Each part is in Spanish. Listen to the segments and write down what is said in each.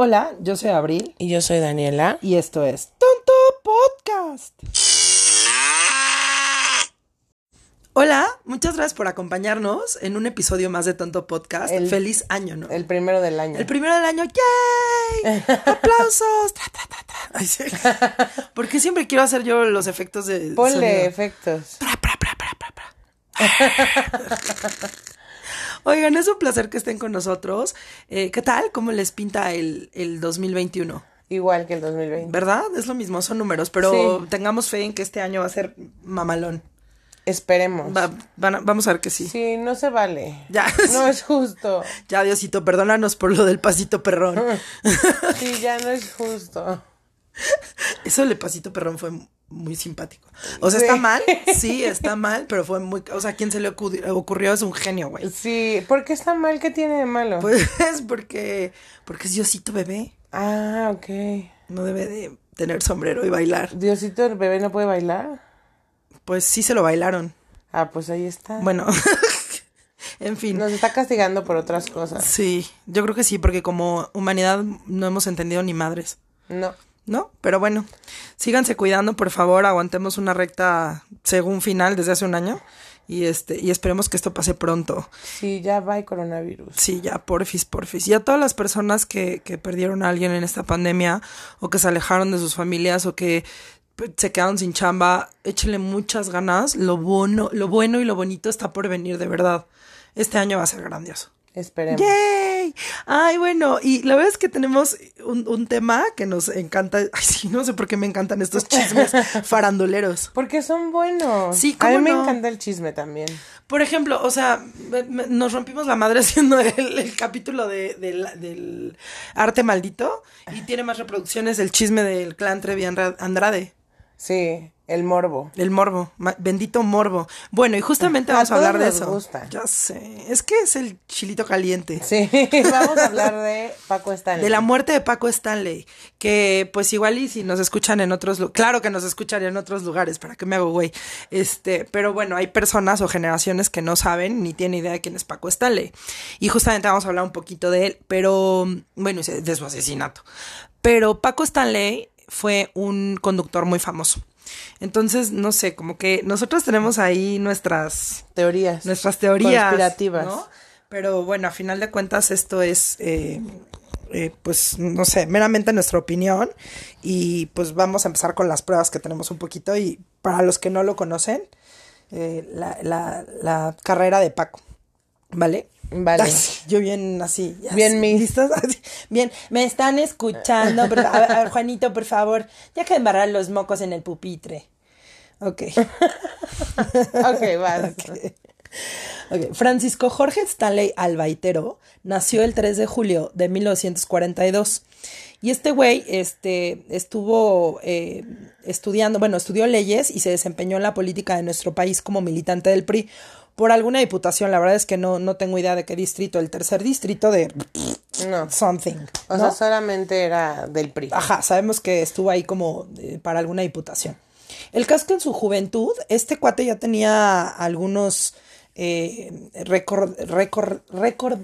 Hola, yo soy Abril Y yo soy Daniela. y esto es Tonto Podcast. Hola, muchas gracias por acompañarnos en un episodio más de Tonto Podcast. El- Feliz año, ¿no? El primero del año. El primero del año, ¡yay! ¡Aplausos! Tra, tra, tra, tra. Ay, sí. Porque siempre quiero hacer yo los efectos de Ponle sonido. efectos. Pra, pra, pra. Oigan, es un placer que estén con nosotros. Eh, ¿Qué tal? ¿Cómo les pinta el, el 2021? Igual que el 2020. ¿Verdad? Es lo mismo, son números, pero Sí. tengamos fe en que este año va a ser mamalón. Esperemos. Va- van a- vamos a ver que sí. Sí, no se vale. Ya. No es justo. Ya, Diosito, perdónanos por lo del pasito perrón. Sí, ya no es justo. Eso del pasito perrón fue muy simpático. O sea, Sí. está mal, sí, está mal, pero fue muy... O sea, quien se le ocurri- ocurrió es un genio, güey. Sí, ¿por qué está mal? ¿Qué tiene de malo? Pues porque, porque es Diosito bebé. Ah, ok. No debe de tener sombrero y bailar. Diosito, el bebé no puede bailar. Pues sí se lo bailaron. Ah, pues ahí está. Bueno, en fin. Nos está castigando por otras cosas. Sí, yo creo que sí, porque como humanidad no hemos entendido ni madres. No. ¿No? Pero bueno, síganse cuidando, por favor, aguantemos una recta según final desde hace un año y este y esperemos que esto pase pronto. Sí, ya va el coronavirus. Sí, ya, porfis, porfis. Y a todas las personas que, que perdieron a alguien en esta pandemia o que se alejaron de sus familias o que se quedaron sin chamba, échenle muchas ganas. Lo bueno, lo bueno y lo bonito está por venir, de verdad. Este año va a ser grandioso. Esperemos. ¡Yay! Ay, bueno, y la verdad es que tenemos un, un tema que nos encanta. Ay, sí, no sé por qué me encantan estos chismes faranduleros. Porque son buenos. Sí, A mí ¿cómo me encanta el chisme también. Por ejemplo, o sea, me- me- nos rompimos la madre haciendo el, el capítulo de, del- del arte maldito y tiene más reproducciones el chisme del clan Trevi Andrade. Sí, el morbo. El morbo, bendito morbo. Bueno, y justamente vamos a, hablar de eso. gusta. Ya sé, es que es el chilito caliente. Sí, vamos a hablar de Paco Stanley. De la muerte de Paco Stanley, que pues igual y si nos escuchan en otros lugares, claro que nos escuchan en otros lugares, ¿para qué me hago güey? Este, pero bueno, hay personas o generaciones que no saben ni tienen idea de quién es Paco Stanley. Y justamente vamos a hablar un poquito de él, pero bueno, de su asesinato. Pero Paco Stanley fue un conductor muy famoso. Entonces, no sé, como que nosotros tenemos ahí nuestras Teorías. nuestras teorías Conspirativas. ¿no? Pero bueno, a final de cuentas esto es, eh, eh, pues, no sé, meramente nuestra opinión y pues vamos a empezar con las pruebas que tenemos un poquito y para los que no lo conocen, eh, la, la, la carrera de Paco, ¿vale? Vale. Ay, sí, yo bien así. ya Bien. Así, Bien, me están escuchando. pero- a, ver, a ver, Juanito, por favor, ya que embarrar los mocos en el pupitre. Ok. Ok, vas. Ok, Francisco Jorge Stanley Albaitero nació el 3 de julio de 1942. Y este güey este, estuvo eh, estudiando, bueno, estudió leyes y se desempeñó en la política de nuestro país como militante del PRI por alguna diputación. La verdad es que no, no tengo idea de qué distrito, el tercer distrito de No. something. O ¿no? sea, solamente era del PRI. Ajá, sabemos que estuvo ahí como eh, para alguna diputación. El caso que en su juventud, este cuate ya tenía algunos eh, récord, récord, récords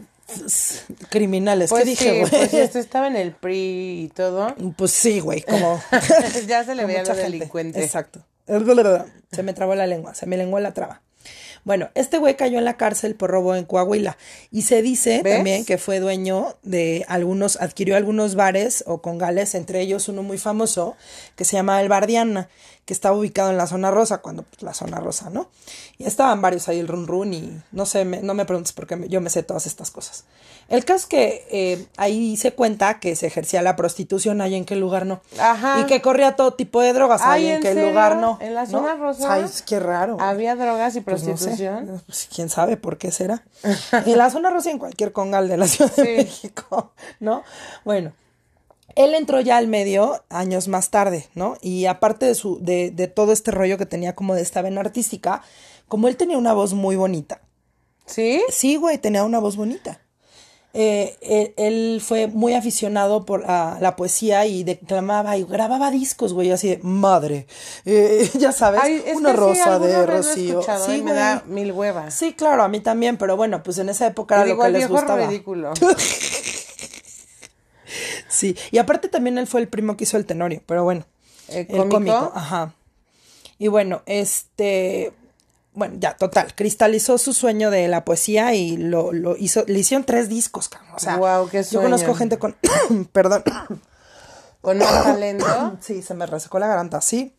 criminales. Pues ¿Qué dije, sí, güey? pues este estaba en el PRI y todo. Pues sí, güey, como... ya se le veía lo gente. delincuente. Exacto. Se me trabó la lengua, se me lenguó la traba. Bueno, este güey cayó en la cárcel por robo en Coahuila y se dice ¿Ves? también que fue dueño de algunos, adquirió algunos bares o congales, entre ellos uno muy famoso que se llama El Bardiana, que estaba ubicado en la zona rosa, cuando pues, la zona rosa, ¿no? Y estaban varios ahí, el run run y no sé, me- no me preguntes porque me- yo me sé todas estas cosas. El caso es que eh, ahí se cuenta que se ejercía la prostitución, ahí en qué lugar no. Ajá. Y que corría todo tipo de drogas, ahí en, ¿en qué serio? lugar no. ¿En la ¿no? zona rosa? Ay, que raro. Había drogas y Pues no sé. prostitución. Pues, quién sabe por qué será. En la zona rosa en cualquier congal de la Ciudad de. México, ¿no? Bueno, él entró ya al medio años más tarde, ¿no? Y aparte de su, de, de todo este rollo que tenía como de esta vena artística, como él tenía una voz muy bonita. ¿Sí? Sí, güey, tenía una voz bonita. Eh, él, él fue muy aficionado por la, la poesía y declamaba y grababa discos, güey, así de madre. Eh, ya sabes, Ay, una sí, rosa de Rocío. escuchado Sí, me da mil huevas. Sí, claro, a mí también, pero bueno, pues en esa época era lo que el les viejo gustaba. ridículo. Sí, y aparte también él fue el primo que hizo el Tenorio, pero bueno. ¿El El cómico? ajá. Y bueno, este, bueno, ya, total, cristalizó su sueño de la poesía y lo, lo hizo, le hicieron tres discos, cabrón. O sea, Guau, qué yo conozco gente con, perdón, Con más talento. sí, se me resecó la garganta, sí,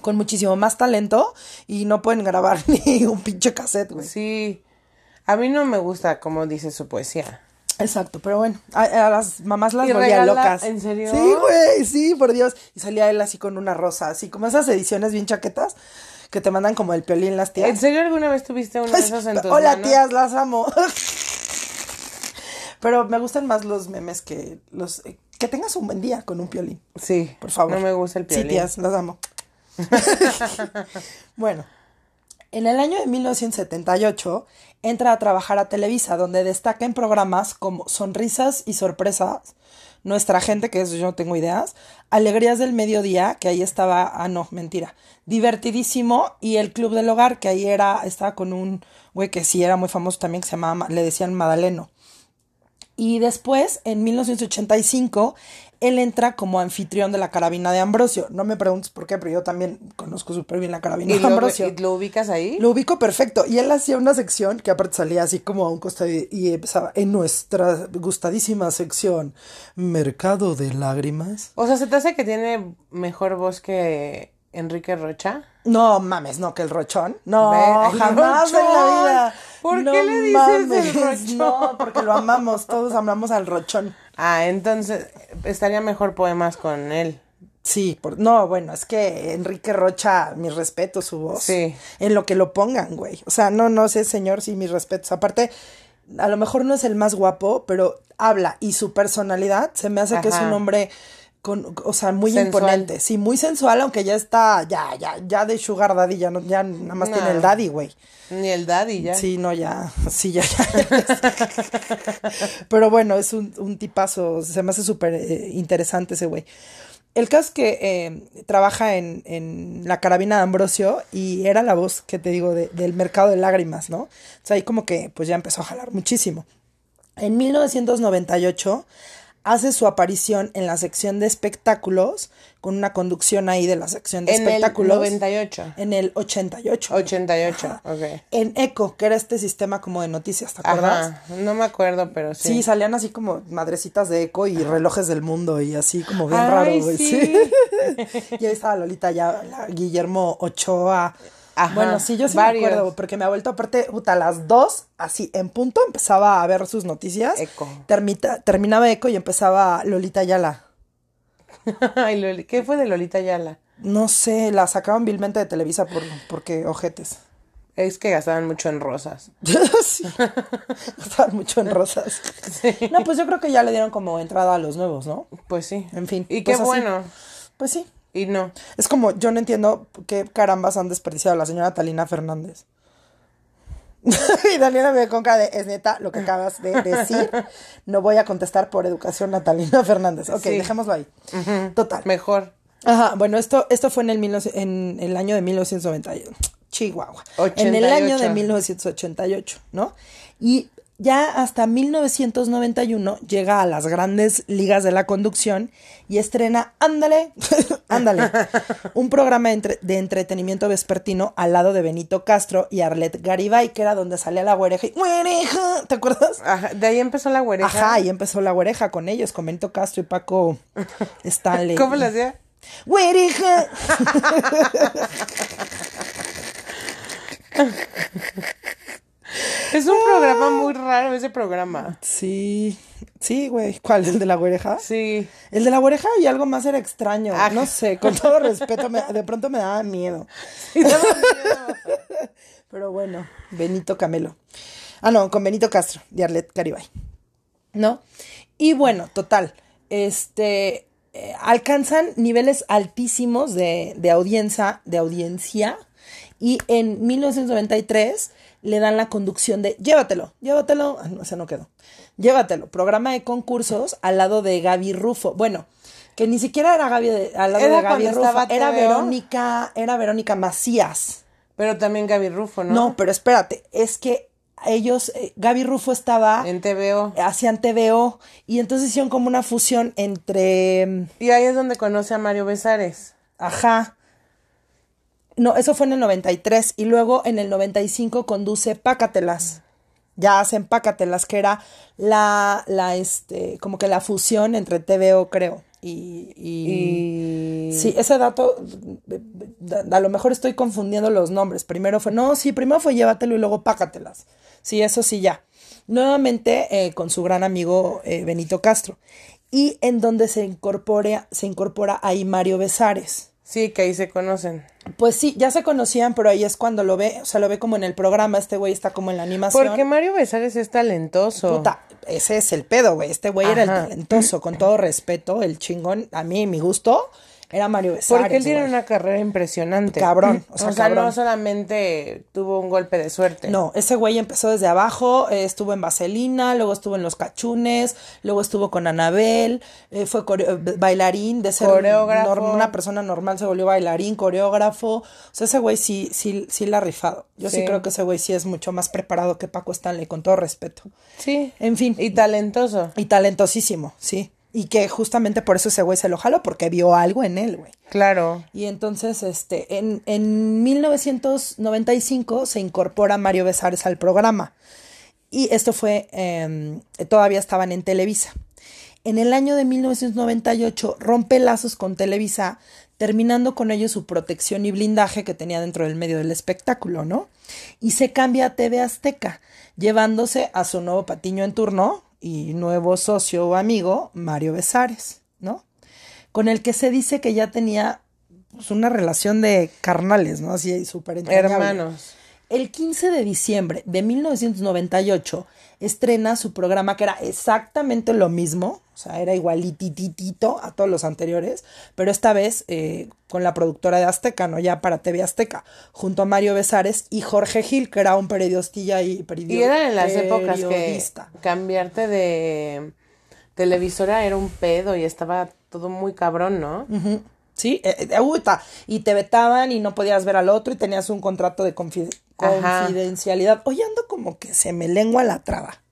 con muchísimo más talento y no pueden grabar ni un pinche cassette, güey. Sí. A mí no me gusta cómo dice su poesía. Exacto, pero bueno, a, a las mamás las ¿Y volvía regala- locas. en serio? Sí, güey, sí, por Dios. Y salía él así con una rosa, así como esas ediciones bien chaquetas que te mandan como el piolín las tías. ¿En serio alguna vez tuviste uno de esos en tus Hola, manos? tías, las amo. Pero me gustan más los memes que los eh, que tengas un buen día con un piolín, Sí. por favor. No me gusta el piolín. Sí, tías, las amo. bueno, en el año de 1978 entra a trabajar a Televisa, donde destaca en programas como Sonrisas y Sorpresas, Nuestra Gente, que eso yo no tengo ideas, Alegrías del Mediodía, que ahí estaba, ah, no, mentira, Divertidísimo, y El Club del Hogar, que ahí era, estaba con un güey que sí era muy famoso también, que se llamaba, le decían Madaleno. Y después, en 1985, él entra como anfitrión de la carabina de Ambrosio. No me preguntes por qué, pero yo también conozco súper bien la carabina ¿Y de Ambrosio. y lo ubicas ahí? Lo ubico perfecto. Y él hacía una sección que aparte salía así como a un costado y, y empezaba en nuestra gustadísima sección, Mercado de Lágrimas. O sea, ¿se te hace que tiene mejor voz que Enrique Rocha? No mames, no, que el rochón. No, jamás en la vida. ¿Por No qué le dices mames, el rochón? No, porque lo amamos, todos amamos al rochón. Ah, entonces estaría mejor poemas con él. Sí, por, no, bueno, es que Enrique Rocha, mi respeto, su voz. Sí. En lo que lo pongan, güey. O sea, no, no sé, señor, sí, mis respetos. Aparte, a lo mejor no es el más guapo, pero habla y su personalidad se me hace que es un hombre con, o sea, muy Sensual. imponente. Sí, muy sensual, aunque ya está, ya, ya, ya de sugar daddy, ya no, ya nada más No. tiene el daddy, güey. Ni el daddy ya. Sí, no, ya, sí, ya, ya. Pero bueno, es un, un tipazo, se me hace súper eh, interesante ese güey. El caso es que eh, trabaja en, en la carabina de Ambrosio y era la voz, que te digo, de- del mercado de lágrimas, ¿no? O sea, ahí como que pues ya empezó a jalar muchísimo. En 1998 hace su aparición en la sección de espectáculos, con una conducción ahí de la sección de En el espectáculos. 98. En el 88. 88, ok. En ECO, que era este sistema como de noticias, ¿te acuerdas? Ajá, no me acuerdo, pero sí. Sí. salían así como madrecitas de eco y relojes del mundo y así como bien Ay, raro, güey. sí. Sí. y ahí estaba Lolita ya, la Guillermo Ochoa. Ajá, bueno, sí, yo sí varios. me acuerdo, porque me ha vuelto aparte, puta, a las dos, así en punto, empezaba a ver sus noticias. Eco. Termita- terminaba Eco y empezaba Lolita Yala. Ay, Loli- ¿Qué fue de Lolita Yala? No sé, la sacaban vilmente de Televisa por, porque ojetes. Es que gastaban mucho en rosas. sí. Estaban mucho en rosas. No, pues yo creo que ya le dieron como entrada a los nuevos, ¿no? Pues sí. En fin, Y pues qué así. bueno. Pues sí. Y no. Es como, yo no entiendo qué carambas han desperdiciado la señora Talina Fernández. y Daniela me ve con cara de, es neta lo que acabas de decir. No voy a contestar por educación a Talina Fernández. Ok, Sí. dejémoslo ahí. Total. Mejor. Ajá, bueno, esto, esto fue en el, 19 en el año de 1991. Chihuahua. En el año de 88. 1988, ¿no? Y ya hasta 1991 llega a las grandes ligas de la conducción y estrena Ándale, Ándale, un programa de, entre- de entretenimiento vespertino al lado de Benito Castro y Arlet Garibay, que era donde salía la güereja y ¡Güereja! ¿Te acuerdas? Ajá, de ahí empezó la güereja. Ajá, y empezó la güereja con ellos, con Benito Castro y Paco Stanley. ¿Cómo le hacía? ¡Güereja! Es un programa muy raro ese programa. Sí, sí, güey. ¿Cuál? ¿El de la güereja? Sí. El de la oreja y algo más era extraño. Ajá. No sé, con todo respeto, me- de pronto me daba miedo. Y daba miedo. Pero bueno, Benito Camelo. Ah, no, con Benito Castro, de Arlet Caribay. ¿No? Y bueno, total. Este. eh, alcanzan niveles altísimos de, de audiencia, de audiencia. Y en 1993 le dan la conducción de Llévatelo, llévatelo. Ah, no, ese no quedó. Llévatelo, programa de concursos al lado de Gaby Rufo. Bueno, que ni siquiera era Gaby de- al lado Era de Gaby Rufo, era. Verónica, era Verónica Macías. Pero también Gaby Rufo, ¿no? No, pero espérate, es que ellos, eh, Gaby Rufo estaba, En TVO. hacían TVO, y entonces hicieron como una fusión entre, Y ahí es donde conoce a Mario Besares. ajá, no, eso fue en el 93, y luego en el 95 conduce Pácatelas. Ya hacen Pácatelas, que era la, la, este, como que la fusión entre TVO, creo. Y, y- Y. Sí, ese dato, a lo mejor estoy confundiendo los nombres. Primero fue, no, sí, primero fue llévatelo y luego pácatelas. Sí, eso sí, ya. Nuevamente eh, con su gran amigo eh, Benito Castro. Y en donde se incorpora, se incorpora ahí Mario Besares. Sí, que ahí se conocen. Pues sí, ya se conocían, pero ahí es cuando lo ve, o sea, lo ve como en el programa, este güey está como en la animación. Porque Mario Besares es talentoso. Puta, ese es el pedo, güey. Este güey era el talentoso, con todo respeto, el chingón. A mí, mi gusto, era Mario Besares. Porque él tiene güey. una carrera impresionante. Cabrón, o O sea, cabrón. no solamente tuvo un golpe de suerte. No, ese güey empezó desde abajo, eh, estuvo en Vaselina, luego estuvo en Los Cachunes, luego estuvo con Anabel, eh, fue bailarín, de ser Coreógrafo. una persona normal se volvió bailarín, coreógrafo. O sea, ese güey sí, sí, sí la ha rifado. Yo sí. Sí. creo que ese güey sí es mucho más preparado que Paco Stanley, con todo respeto. Sí. En fin. Y talentoso. Y talentosísimo, sí. Y que justamente por eso ese güey se lo jaló, porque vio algo en él, güey. Claro. Y entonces, este, en, en 1995 se incorpora Mario Besares al programa. Y esto fue, eh, todavía estaban en Televisa. En el año de 1998 rompe lazos con Televisa, terminando con ello su protección y blindaje que tenía dentro del medio del espectáculo, ¿no? Y se cambia a TV Azteca, llevándose a su nuevo patiño en turno y nuevo socio o amigo, Mario Besares, ¿no? Con el que se dice que ya tenía pues, una relación de carnales, ¿no? Así súper. Hermanos. El 15 de diciembre de 1998 estrena su programa que era exactamente lo mismo, o sea, era igualititito a todos los anteriores, pero esta vez eh, con la productora de Azteca, ¿no? Ya para TV Azteca, junto a Mario Besares y Jorge Gil, que era un periodistilla y periodista. Y eran en las épocas que cambiarte de televisora era un pedo y estaba todo muy cabrón, ¿no? Sí, eh, eh, uta, y te vetaban y no podías ver al otro y tenías un contrato de confi- Ajá. confidencialidad. Hoy ando como que se me lengua la traba.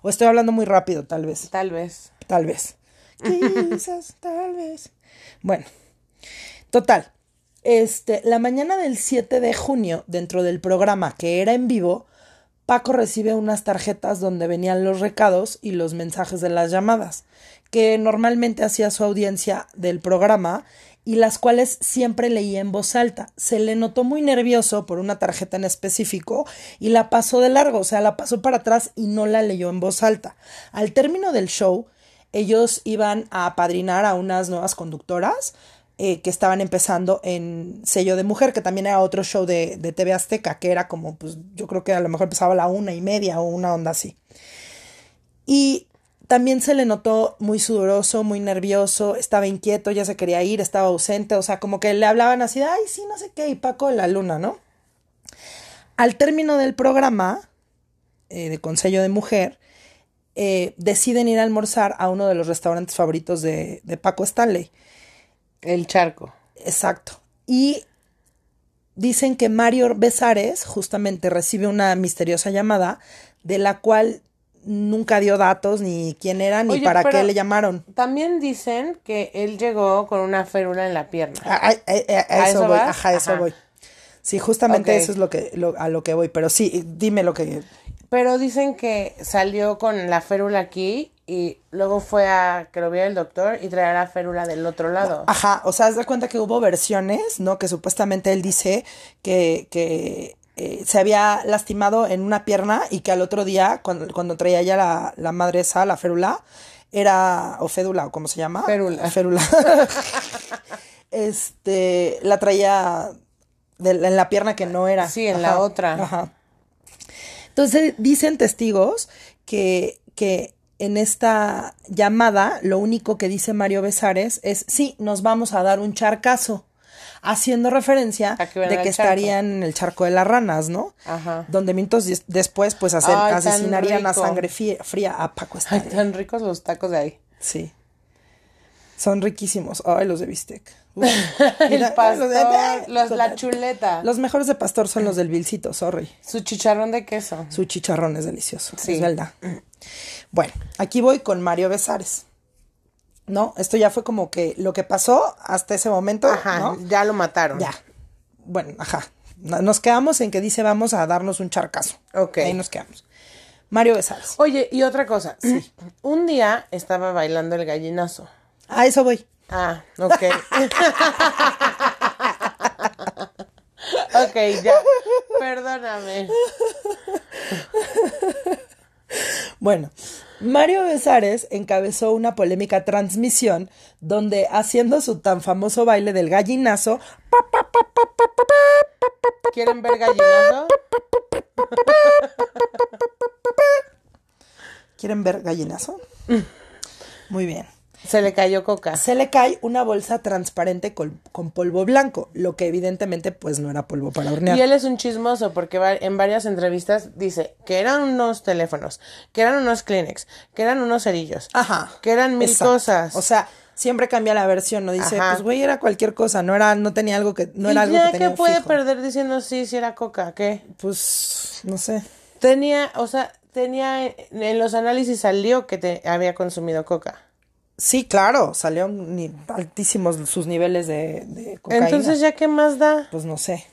O estoy hablando muy rápido, tal vez. Tal vez. Tal vez. Quizás, tal vez. Bueno, total. Este, la mañana del 7 de junio, dentro del programa que era en vivo, Paco recibe unas tarjetas donde venían los recados y los mensajes de las llamadas, que normalmente hacía su audiencia del programa y las cuales siempre leía en voz alta. Se le notó muy nervioso por una tarjeta en específico y la pasó de largo, o sea, la pasó para atrás y no la leyó en voz alta. Al término del show, ellos iban a apadrinar a unas nuevas conductoras eh, que estaban empezando en Sello de Mujer, que también era otro show de, de TV Azteca, que era como, pues yo creo que a lo mejor empezaba a la una y media o una onda así. Y también se le notó muy sudoroso, muy nervioso, estaba inquieto, ya se quería ir, estaba ausente, o sea, como que le hablaban así, ay, sí, no sé qué, y Paco de la Luna, ¿no? Al término del programa eh, de Consejo de Mujer, eh, deciden ir a almorzar a uno de los restaurantes favoritos de, de Paco Stanley. El charco. Exacto. Y dicen que Mario Besares justamente recibe una misteriosa llamada de la cual nunca dio datos ni quién era ni Oye, para qué le llamaron. También dicen que él llegó con una férula en la pierna. A, a- a- a ¿A eso, voy, ajá, a eso Ajá. voy. Sí, justamente eso es lo que lo- a lo que voy, pero sí, dime lo que Pero dicen que salió con la férula aquí y luego fue a que lo viera el doctor y traía la férula del otro lado. Ajá, o sea, haz de cuenta que hubo versiones, ¿no? Que supuestamente él dice que, que eh, se había lastimado en una pierna y que al otro día, cuando, cuando traía ya la, la madre esa, la férula, era, o fédula, o cómo se llama. Férula. Férula. este, la traía de- en la pierna que no era. Sí, en la otra. Ajá. Entonces dicen testigos que, que en esta llamada lo único que dice Mario Besares es sí, nos vamos a dar un charcazo, haciendo referencia de que estarían en el charco de las ranas, ¿no? Ajá. Donde minutos des- después pues hacer- Ay, asesinarían a sangre fría a Paco Ay, Stanley. tan ricos los tacos de ahí. Sí. Son riquísimos. Ay, los de bistec. El pastor, los- la chuleta, Los mejores de pastor son los del Vilcito, sorry. su chicharrón de queso. Su chicharrón es delicioso, Sí. es verdad. Bueno, aquí voy con Mario Besares. ¿No? Esto ya fue como que lo que pasó hasta ese momento, Ajá, ¿no? ya lo mataron. Ya. Bueno, ajá. No- Nos quedamos en que dice vamos a darnos un charcazo. Ok. Ahí nos quedamos. Mario Besares. Oye, y otra cosa. Un día estaba bailando el gallinazo. A eso voy. Ah, ok. ok, ya. Perdóname. Bueno, Mario Besares encabezó una polémica transmisión donde haciendo su tan famoso baile del gallinazo, ¿Quieren ver gallinazo? ¿quieren ver gallinazo? Muy bien. Se le cayó coca. Se le cae una bolsa transparente con, con polvo blanco, lo que evidentemente pues no era polvo para hornear. Y él es un chismoso porque en varias entrevistas dice que eran unos teléfonos, que eran unos Kleenex, que eran unos cerillos, Ajá. que eran mil Exacto. cosas. O sea, siempre cambia la versión, no dice, Ajá. pues güey, era cualquier cosa, no era, no tenía algo que, no ¿Y era algo ya que tenía qué puede fijo. perder diciendo sí, si era coca? ¿Qué? Pues, no sé. Tenía, o sea, tenía, en los análisis salió que te había consumido coca. Sí, claro, salieron ni- altísimos sus niveles de, de cocaína. Entonces, ¿ya qué más da? Pues no sé.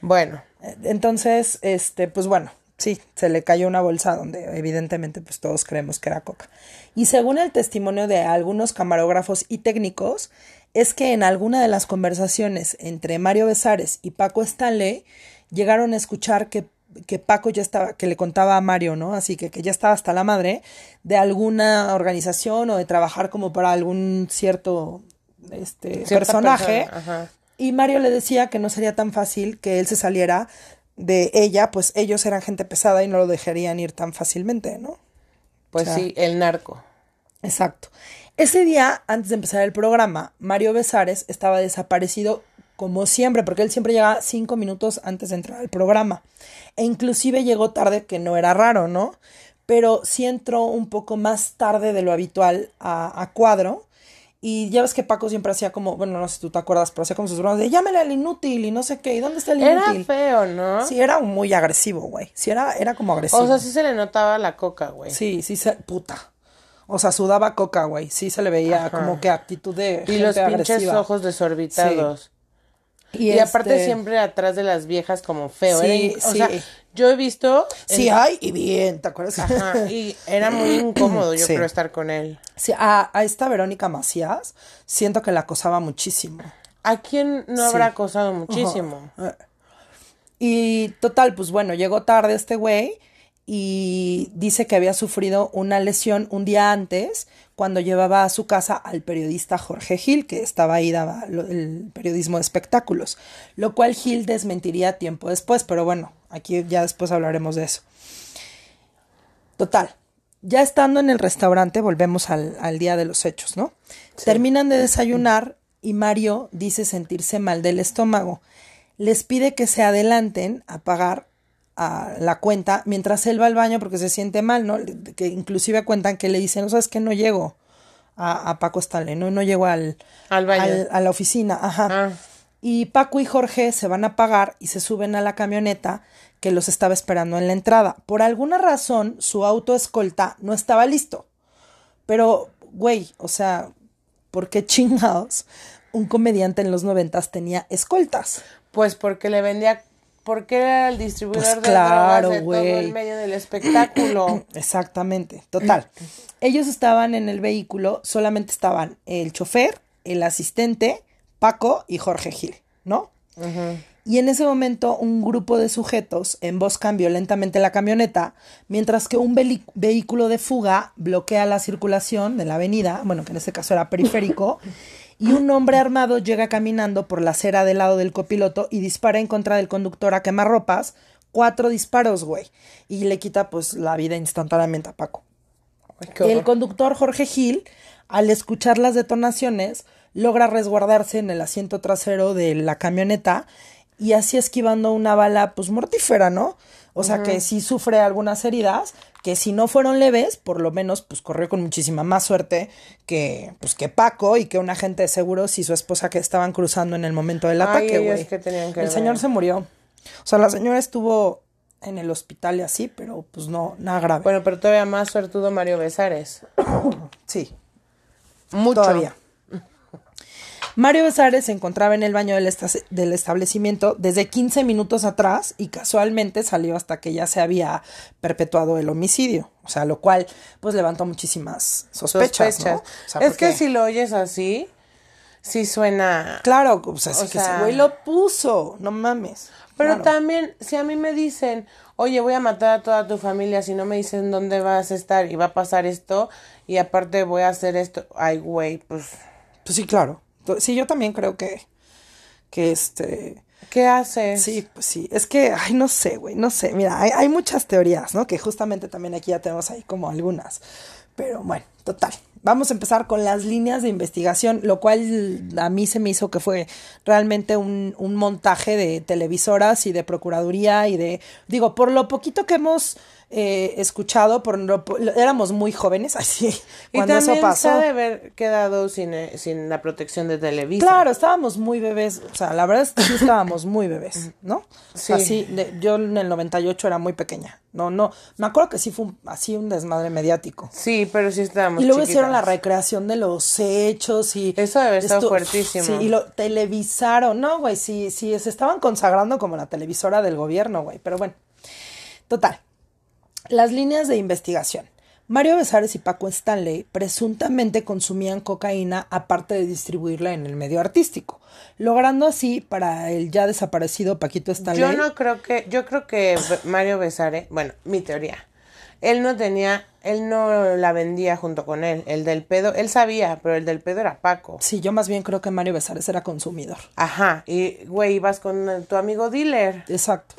Bueno, Entonces, este, pues bueno, sí, se le cayó una bolsa donde evidentemente pues todos creemos que era coca. Y según el testimonio de algunos camarógrafos y técnicos, es que en alguna de las conversaciones entre Mario Besares y Paco Stanley llegaron a escuchar que, que Paco ya estaba, que le contaba a Mario, ¿no? Así que, que ya estaba hasta la madre de alguna organización o de trabajar como para algún cierto este, personaje. persona. Y Mario le decía que no sería tan fácil que él se saliera de ella, pues ellos eran gente pesada y no lo dejarían ir tan fácilmente, ¿no? pues O sea, sí, el narco. Exacto. Ese día, antes de empezar el programa, Mario Besares estaba desaparecido como siempre, porque él siempre llegaba cinco minutos antes de entrar al programa. E inclusive llegó tarde, que no era raro, ¿no? Pero sí entró un poco más tarde de lo habitual a, a cuadro. Y ya ves que Paco siempre hacía como, bueno, no sé si tú te acuerdas, pero hacía como sus bromas de llámele al inútil y no sé qué, ¿y dónde está el Era inútil? feo, ¿no? Sí, era muy agresivo, güey. Sí, era, era como agresivo. o sea, sí se le notaba la coca, güey. Sí, sí, se, puta. O sea, sudaba coca, güey. Sí se le veía como que actitud de y los pinches agresiva. ojos desorbitados. Y, Y, aparte este, siempre atrás de las viejas como feo. Sí, Era in- o sí. sea, yo he visto... Sí hay y bien, ¿te acuerdas? Ajá, y era muy incómodo yo Sí. creo estar con él. Sí, a, a esta Verónica Macías siento que la acosaba muchísimo. ¿A quién no Sí. habrá acosado muchísimo? Y total, pues bueno, llegó tarde este güey y dice que había sufrido una lesión un día antes cuando llevaba a su casa al periodista Jorge Gil, que estaba ahí, daba el periodismo de espectáculos, lo cual Gil desmentiría tiempo después, pero bueno, aquí ya después hablaremos de eso. Total, ya estando en el restaurante, volvemos al, al día de los hechos, ¿no? Terminan de desayunar y Mario dice sentirse mal del estómago. Les pide que se adelanten a pagar a la cuenta mientras él va al baño porque se siente mal, ¿no? Que inclusive cuentan que le dicen, no sabes que no llego a, a Paco Stanley, no, no llego al, Al baño. a la oficina, ajá. Ah. Y Paco y Jorge se van a pagar y se suben a la camioneta que los estaba esperando en la entrada. Por alguna razón, su auto escolta no estaba listo. Pero, güey, o sea, ¿por qué chingados un comediante en los noventas tenía escoltas? Pues porque le vendía... Porque era el distribuidor Pues de claro, drogas de todo el medio del espectáculo. Exactamente, total. Ellos estaban en el vehículo, solamente estaban el chofer, el asistente, Paco y Jorge Gil, ¿no? Y en ese momento un grupo de sujetos emboscan violentamente la camioneta, mientras que un vehículo de fuga bloquea la circulación de la avenida, bueno, que en este caso era periférico, y un hombre armado llega caminando por la acera del lado del copiloto y dispara en contra del conductor a quemarropas, cuatro disparos, güey, y le quita pues la vida instantáneamente a Paco. Ay, El conductor Jorge Gil, al escuchar las detonaciones, logra resguardarse en el asiento trasero de la camioneta y así esquivando una bala pues mortífera, ¿no? O sea que sí sufre algunas heridas, que si no fueron leves, por lo menos pues corrió con muchísima más suerte que pues que Paco y que un agente de seguros y su esposa que estaban cruzando en el momento del Ay, ataque, güey. que El ver. señor se murió. O sea, la señora estuvo en el hospital y así, pero pues no, nada grave. Bueno, pero todavía más suertudo Mario Besares. sí, Mucho. todavía. Mario Besares se encontraba en el baño del, del establecimiento desde 15 minutos atrás y casualmente salió hasta que ya se había perpetuado el homicidio. O sea, lo cual pues levantó muchísimas sospechas. ¿no? Sospechas. O sea, es que si lo oyes así, sí suena. Claro, o sea, sí O que sea- ese güey lo puso, no mames. Pero Claro. también, si a mí me dicen, oye, voy a matar a toda tu familia, si no me dicen dónde vas a estar y va a pasar esto, y aparte voy a hacer esto, ay, güey, pues, Pues sí, claro. Sí, yo también creo que, que este, ¿qué haces? Sí, pues sí. Es que, ay, no sé, güey, no sé. Mira, hay, hay muchas teorías, ¿no? Que justamente también aquí ya tenemos ahí como algunas. Pero bueno, total. Vamos a empezar con las líneas de investigación, lo cual a mí se me hizo que fue realmente un, un montaje de televisoras y de procuraduría y de, digo, por lo poquito que hemos eh, escuchado, por po- éramos muy jóvenes, así, Y cuando eso también pasó. se haber quedado sin, eh, sin la protección de Televisa. Claro, estábamos muy bebés, o sea, la verdad es que sí estábamos muy bebés, ¿no? Sí. sí, de- yo en el 98 era muy pequeña, no, no, me acuerdo que sí fue un- así un desmadre mediático. Sí, pero sí estábamos Y luego chiquitas. hicieron la recreación de los hechos y... Eso debe estar fuertísimo. Sí, y lo televisaron, no, güey, sí, sí, se estaban consagrando como la televisora del gobierno, güey, pero bueno. Total. Las líneas de investigación. Mario Besares y Paco Stanley presuntamente consumían cocaína aparte de distribuirla en el medio artístico, logrando así para el ya desaparecido Paquito Stanley. Yo no creo que, yo creo que Mario Besare, bueno, mi teoría, él no tenía, él no la vendía junto con él, el del pedo, él sabía, pero el del pedo era Paco. Sí, yo más bien creo que Mario Besares era consumidor. Ajá, y güey, ibas con tu amigo dealer. Exacto.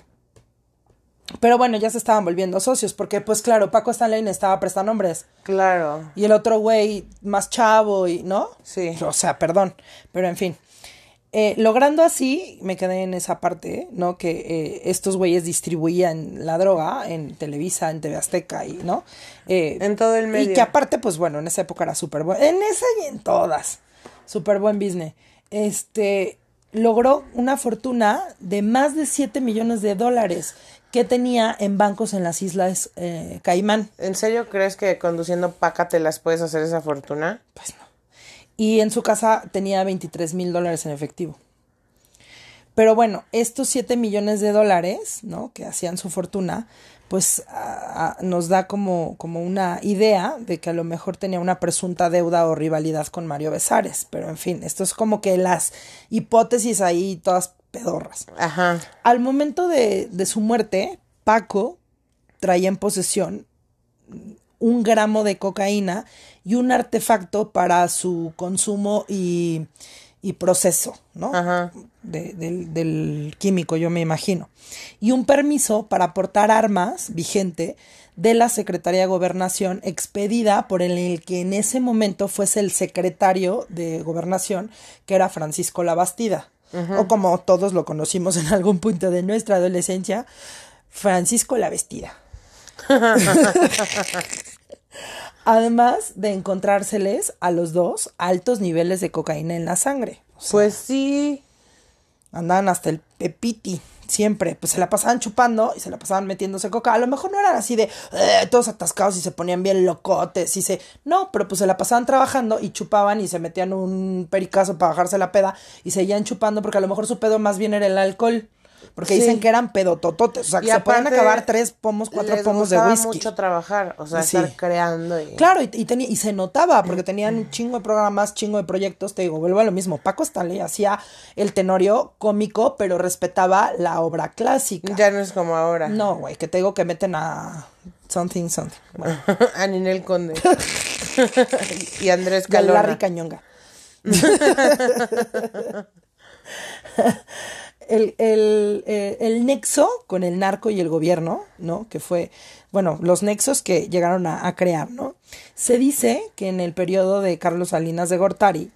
Pero bueno, ya se estaban volviendo socios, porque pues claro, Paco Stanley necesitaba prestar nombres. Claro. Y el otro güey más chavo y, ¿no? Sí. O sea, perdón, pero en fin. Eh, logrando así, me quedé en esa parte, ¿no? Que eh, estos güeyes distribuían la droga en Televisa, en TV Azteca y, ¿no? Eh, En todo el Y medio. que aparte, pues bueno, en esa época era súper bueno. En esa y en todas. Súper buen business. Este, logró una fortuna de más de 7 millones de dólares que tenía en bancos en las islas eh, Caimán. ¿En serio crees que conduciendo paca te las puedes hacer esa fortuna? Pues no. Y en su casa tenía 23 mil dólares en efectivo. Pero bueno, estos 7 millones de dólares, ¿no? Que hacían su fortuna, pues a- a- nos da como, como una idea de que a lo mejor tenía una presunta deuda o rivalidad con Mario Besares. Pero en fin, esto es como que las hipótesis ahí todas pedorras. Ajá. Al momento de, de su muerte, Paco traía en posesión un gramo de cocaína y un artefacto para su consumo y, y proceso, ¿no? Ajá. De- del, del químico, yo me imagino. Y un permiso para portar armas vigente de la Secretaría de Gobernación expedida por el, que en ese momento fuese el secretario de Gobernación, que era Francisco Labastida. O como todos lo conocimos en algún punto de nuestra adolescencia, Francisco la Vestida. Además de encontrárseles a los dos altos niveles de cocaína en la sangre. O sea, Pues sí. Andaban hasta el pepiti, siempre. Pues se la pasaban chupando y se la pasaban metiéndose coca. A lo mejor no eran así de "Eh", todos atascados y se ponían bien locotes y se. No, pero pues se la pasaban trabajando y chupaban y se metían un pericazo para bajarse la peda y seguían chupando porque a lo mejor su pedo más bien era el alcohol. Porque Sí. dicen que eran pedotototes. O sea, que Y se aparte, acabar tres pomos, cuatro les pomos de whisky. mucho trabajar, o sea, Sí. estar creando y... Claro, y, y, y se notaba, porque tenían un chingo de programas, chingo de proyectos, te digo, vuelvo a lo mismo. Paco Stanley hacía el tenorio cómico, pero respetaba la obra clásica. Ya no es como ahora. No, güey, que te digo que meten a something, something. Bueno, a Ninel Conde. y Andrés y Calona. Larry Cañonga. el, el, eh, el nexo con el narco y el gobierno, ¿no? Que fue, bueno, los nexos que llegaron a, a crear, ¿no? Se dice que en el periodo de Carlos Salinas de Gortari,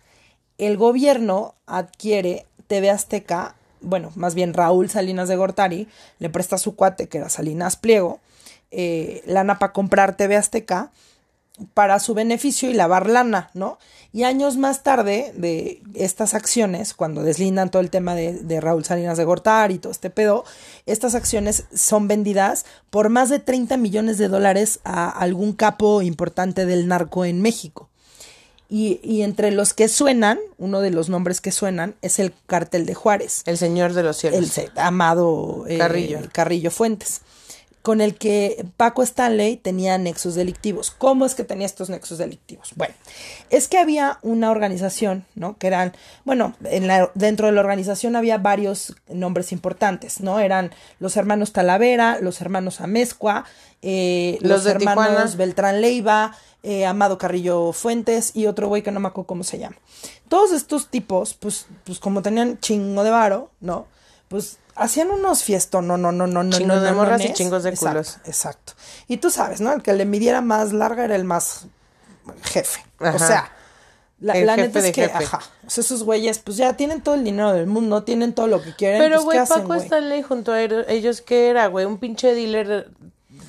el gobierno adquiere TV Azteca bueno, más bien Raúl Salinas de Gortari, le presta su cuate, que era Salinas Pliego, eh, lana para comprar TV Azteca para su beneficio y lavar lana, ¿no? Y años más tarde de estas acciones, cuando deslindan todo el tema de, de, Raúl Salinas de Gortari y todo este pedo, estas acciones son vendidas por más de 30 millones de dólares a algún capo importante del narco en México. Y, y, entre los que suenan, uno de los nombres que suenan es el cartel de Juárez. El señor de los cielos. El amado eh, Carrillo. Carrillo Fuentes con el que Paco Stanley tenía nexos delictivos. ¿Cómo es que tenía estos nexos delictivos? Bueno, es que había una organización, ¿no? Que eran, bueno, en la, dentro de la organización había varios nombres importantes, ¿no? Eran los hermanos Talavera, los hermanos Amezcua, eh, los, hermanos Tijuana. Beltrán Leiva, eh, Amado Carrillo Fuentes y otro güey que no me acuerdo cómo se llama. Todos estos tipos, pues, pues como tenían chingo de varo, ¿no? Pues hacían unos fiestos, no, no, no, no, no, Chingos no, de morras no, y chingos de exacto, culos. Exacto. Y tú sabes, ¿no? El que le midiera más larga era el más jefe. Ajá. O sea, la, la neta es que, jefe. ajá, o sea, esos güeyes, pues ya tienen todo el dinero del mundo, tienen todo lo que quieren. Pero, pues, güey, ¿qué hacen, Paco? Stanley junto a ellos, ¿qué era, güey? Un pinche dealer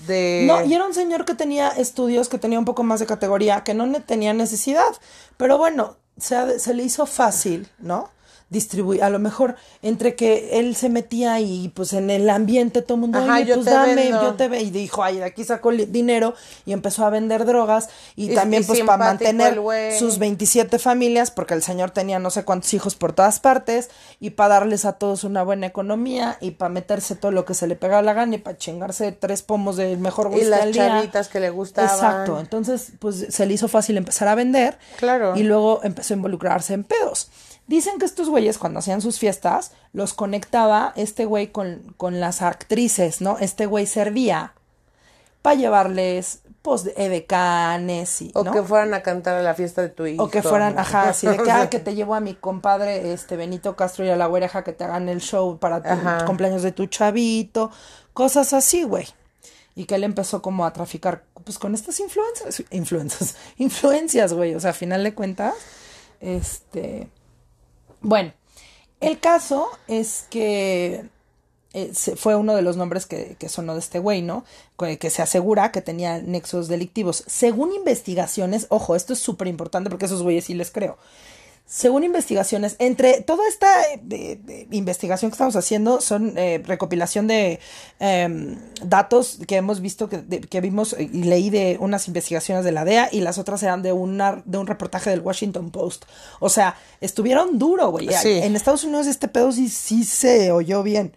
de... No, y era un señor que tenía estudios, que tenía un poco más de categoría, que no ne- tenía necesidad. Pero bueno, se, se le hizo fácil, ¿no? Distribuir, a lo mejor entre que él se metía y pues en el ambiente todo el mundo, Ajá, oye, yo pues te dame, vendo. yo te ve y dijo, ay, de aquí sacó dinero y empezó a vender drogas y, Y- también y pues para mantener sus 27 familias, porque el señor tenía no sé cuántos hijos por todas partes y para darles a todos una buena economía y para meterse todo lo que se le pegaba la gana y para chingarse tres pomos del mejor Y whisky las al día. chavitas que le gustaban. Exacto, entonces pues se le hizo fácil empezar a vender Claro. y luego empezó a involucrarse en pedos. Dicen que estos güeyes cuando hacían sus fiestas los conectaba este güey con, con las actrices, ¿no? Este güey servía para llevarles pues edecanes y O ¿no? que fueran a cantar a la fiesta de tu hijo. O que fueran, ajá, así de que, ah, que te llevo a mi compadre, este, Benito Castro y a la güereja que te hagan el show para tu Ajá. cumpleaños de tu chavito, cosas así, güey. Y que él empezó como a traficar, pues, con estas influencias, influencias, influencias, güey, o sea, a final de cuentas, este, bueno, el caso es que eh, fue uno de los nombres que, que sonó de este güey, ¿no? Que, que se asegura que tenía nexos delictivos. Según investigaciones, ojo, esto es súper importante porque esos güeyes sí les creo. Según investigaciones, entre toda esta eh, investigación que estamos haciendo, son eh, recopilación de em, datos que hemos visto, que, de- que vimos y leí de unas investigaciones de la DEA y las otras eran de, una, de un reportaje del Washington Post. O sea, estuvieron duro, güey. Sí. En Estados Unidos este pedo sí, sí se oyó bien.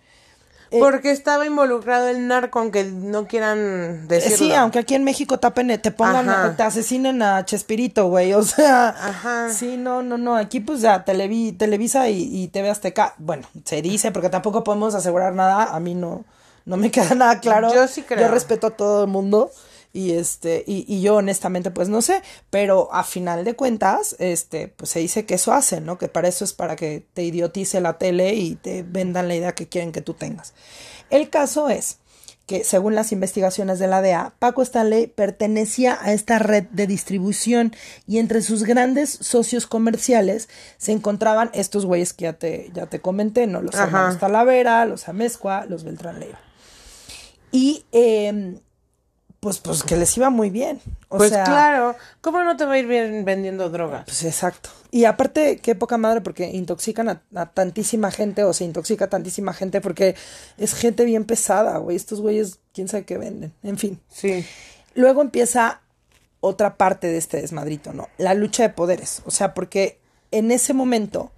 Eh, Porque estaba involucrado el narco, aunque no quieran decirlo. Sí, aunque aquí en México tapen, te pongan, Ajá. te asesinen a Chespirito, güey, o sea, Ajá. sí, no, no, no, aquí pues ya Televi- Televisa y, y TV Azteca, bueno, se dice, porque tampoco podemos asegurar nada, a mí no, no me queda nada claro. Yo sí creo. Yo respeto a todo el mundo y este, y, y yo honestamente pues no sé, pero a final de cuentas, este, pues se dice que eso hacen, ¿no? Que para eso es para que te idiotice la tele y te vendan la idea que quieren que tú tengas. El caso es que según las investigaciones de la DEA, Paco Stanley pertenecía a esta red de distribución y entre sus grandes socios comerciales se encontraban estos güeyes que ya te, ya te comenté, ¿no? Los Ajá. hermanos Talavera, los Amezcua, los Beltrán Leiva. Y eh, pues, pues que les iba muy bien. O Pues sea, claro, ¿cómo no te va a ir bien vendiendo droga? pues exacto. Y aparte, qué poca madre, porque intoxican a, a tantísima gente, o se intoxica a tantísima gente, porque es gente bien pesada, güey. Estos güeyes, quién sabe qué venden. En fin. Sí. Luego empieza otra parte de este desmadrito, ¿no? La lucha de poderes. O sea, porque en ese momento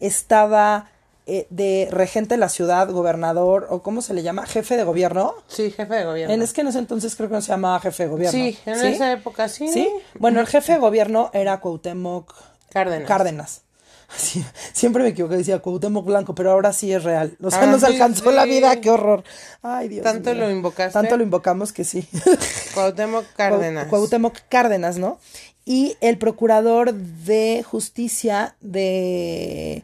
estaba eh, de regente de la ciudad, gobernador, o cómo se le llama, jefe de gobierno. Sí, jefe de gobierno. En, es que en ese entonces creo que no se llamaba jefe de gobierno. Sí, en esa época sí. ¿Sí? Bueno, el jefe de gobierno era Cuauhtémoc Cárdenas. Cárdenas. Sí, siempre me equivoqué, decía Cuauhtémoc Blanco, pero ahora sí es real. O sea, Ah, nos sí, alcanzó la vida, qué horror. Ay, Dios ¿Tanto lo invocaste? Tanto lo invocamos que sí. Cuauhtémoc Cárdenas. Cuau- Cuauhtémoc Cárdenas, ¿no? Y el procurador de justicia de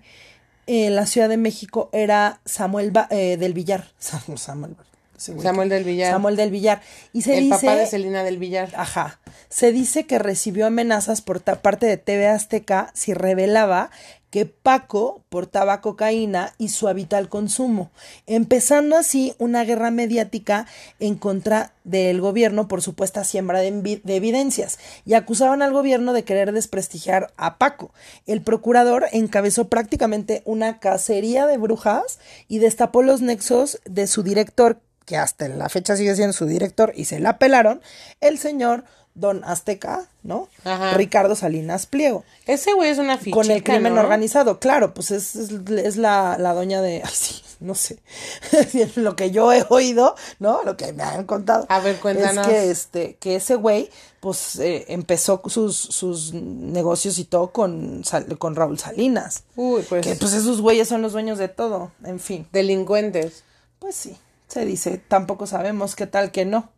eh, la Ciudad de México era Samuel Ba- eh, del Villar. Sam- Samuel, Samuel del Villar. Samuel del Villar. Y se el dice, papá de Celina del Villar. Ajá. Se dice que recibió amenazas por parte de TV Azteca si revelaba que Paco portaba cocaína y su habitual consumo, empezando así una guerra mediática en contra del gobierno por supuesta siembra de, de, evidencias y acusaban al gobierno de querer desprestigiar a Paco. El procurador encabezó prácticamente una cacería de brujas y destapó los nexos de su director, que hasta la fecha sigue siendo su director y se la pelaron, el señor Don Azteca, ¿no? Ajá. Ricardo Salinas Pliego. Ese güey es una ficha. Con el crimen organizado, claro, pues es, es, es la, la, doña de. Ay, sí, no sé. lo que yo he oído, ¿no? Lo que me han contado. A ver, cuéntanos. Es que, este, que ese güey, pues eh, empezó sus, sus negocios y todo con, con Raúl Salinas. Uy, pues. Que pues esos güeyes son los dueños de todo, en fin. Delincuentes. Pues sí, se dice. Tampoco sabemos qué tal que no.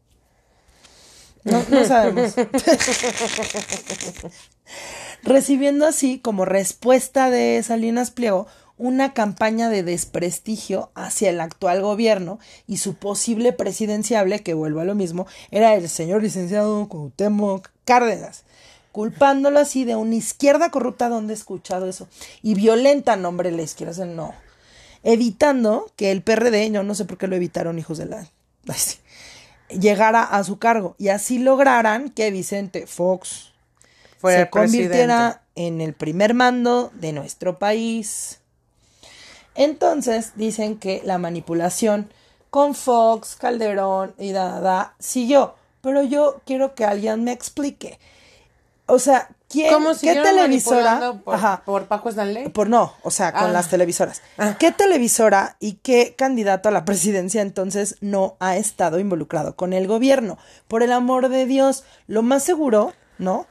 No, no sabemos. Recibiendo así como respuesta de Salinas Pliego una campaña de desprestigio hacia el actual gobierno y su posible presidenciable, que vuelvo a lo mismo, era el señor licenciado Cuauhtémoc Cárdenas, culpándolo así de una izquierda corrupta, donde he escuchado eso? Y violenta, nombre la izquierda, no. Evitando que el PRD, yo no sé por qué lo evitaron, hijos de la... Ay, sí llegara a su cargo y así lograran que Vicente Fox Fue se convirtiera en el primer mando de nuestro país. Entonces dicen que la manipulación con Fox, Calderón y Dada siguió, pero yo quiero que alguien me explique. O sea, ¿quién, ¿Cómo qué televisora? Por, Ajá, por Paco Stanley? por no, o sea, con Ah. las televisoras. Ah. ¿Qué televisora y qué candidato a la presidencia entonces no ha estado involucrado con el gobierno? Por el amor de Dios, lo más seguro, ¿no?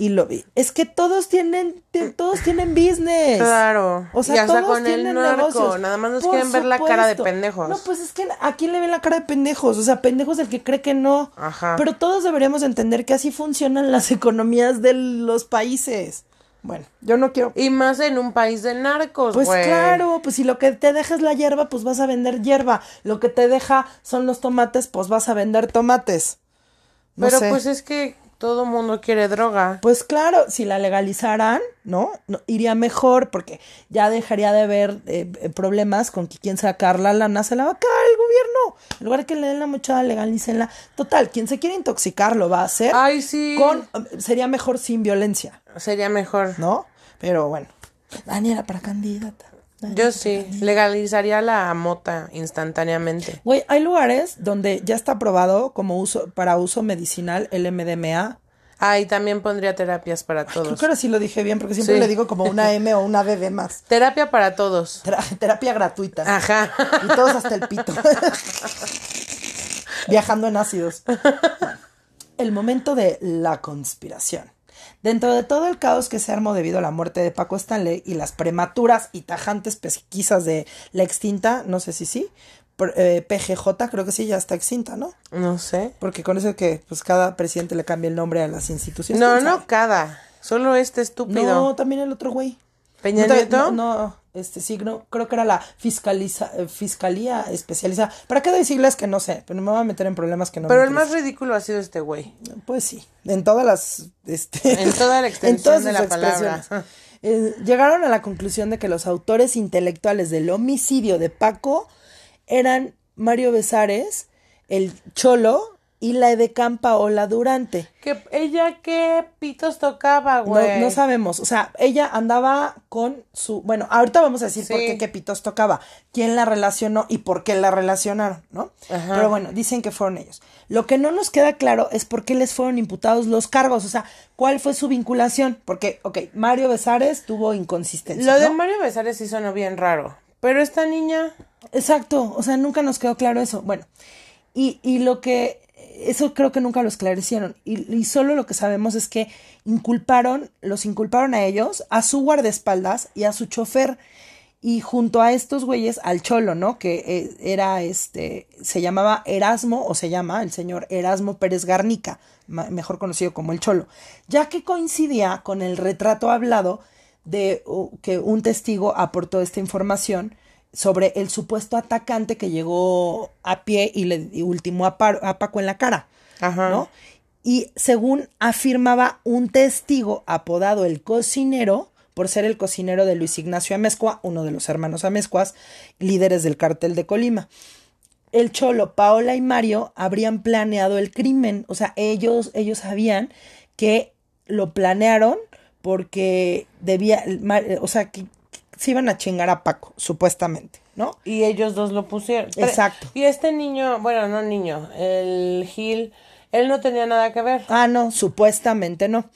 Y lo es que todos tienen todos tienen business. Claro. O sea, y hasta todos con el tienen narco. negocios. Nada más nos Por quieren ver la cara de pendejos. No, pues es que a quién le ven la cara de pendejos, o sea, pendejos el que cree que no. Ajá. Pero todos deberíamos entender que así funcionan las economías de los países. Bueno, yo no quiero Y más en un país de narcos, pues claro, pues si lo que te deja es la hierba, pues vas a vender hierba. Lo que te deja son los tomates, pues vas a vender tomates. No Pero sé. pues es que todo mundo quiere droga. Pues claro, si la legalizaran, ¿no? No, iría mejor porque ya dejaría de haber eh, problemas con que quien sacar la lana se la va a caer el gobierno. En lugar de que le den la mochada, legalícenla. Total, quien se quiere intoxicar lo va a hacer Ay, sí. con sería mejor sin violencia, Sería mejor. ¿no? Pero bueno, Daniela para candidata. Yo sí. Legalizaría la mota instantáneamente. Güey, hay lugares donde ya está aprobado como uso para uso medicinal el MDMA. Ah, y también pondría terapias para Creo todos. que ahora sí lo dije bien porque siempre Sí. le digo como una M o una D de más. Terapia para todos. Tera- terapia gratuita. Ajá. Y todos hasta el pito. Viajando en ácidos. El momento de la conspiración. Dentro de todo el caos que se armó debido a la muerte de Paco Stanley y las prematuras y tajantes pesquisas de la extinta, no sé si sí, por- eh, PGJ, creo que sí, ya está extinta, ¿no? No sé. Porque con eso que pues cada presidente le cambia el nombre a las instituciones. No, ¿quién no cada. Solo este estúpido. No, también el otro güey. ¿Peña no, Nieto? No, no, este sí, no, creo que era la fiscaliza, eh, fiscalía especializada. ¿Para qué decirles que no sé? Pero me voy a meter en problemas que no Pero me el más ridículo ha sido este güey. Pues sí, en todas las... Este, En toda la en extensión de la palabra. Eh, llegaron a la conclusión de que los autores intelectuales del homicidio de Paco eran Mario Besares, el Cholo y la edecán Paola Durante. Que ella qué pitos tocaba, güey. no sabemos, o sea, ella andaba con su, bueno, ahorita vamos a decir por qué qué pitos tocaba, quién la relacionó y por qué la relacionaron, ¿no? Ajá. Pero bueno, dicen que fueron ellos. Lo que no nos queda claro es por qué les fueron imputados los cargos, o sea, cuál fue su vinculación, porque, ok, Mario Besares tuvo inconsistencia. Lo de. Mario Besares sí sonó bien raro. Pero esta niña. Exacto, o sea, nunca nos quedó claro eso. Bueno, y, y lo que, eso creo que nunca lo esclarecieron. Y, y solo lo que sabemos es que inculparon, los inculparon a ellos, a su guardaespaldas y a su chofer. Y junto a estos güeyes, al cholo, ¿no? Que eh, era este, se llamaba Erasmo, o se llama el señor Erasmo Pérez Garnica, mejor conocido como el cholo, ya que coincidía con el retrato hablado de que un testigo aportó esta información sobre el supuesto atacante que llegó a pie y le y ultimó a, Par- a Paco en la cara, Ajá. ¿no? Y según afirmaba un testigo apodado el cocinero, por ser el cocinero de Luis Ignacio Amezcua, uno de los hermanos Amezcuas, líderes del cartel de Colima. El Cholo, Paola y Mario habrían planeado el crimen, o sea, ellos, ellos sabían que lo planearon porque debía, o sea, que se iban a chingar a Paco, supuestamente, ¿no? Y ellos dos lo pusieron. Exacto. Y este niño, bueno, no niño, el Gil, él no tenía nada que ver. Ah, no, supuestamente no.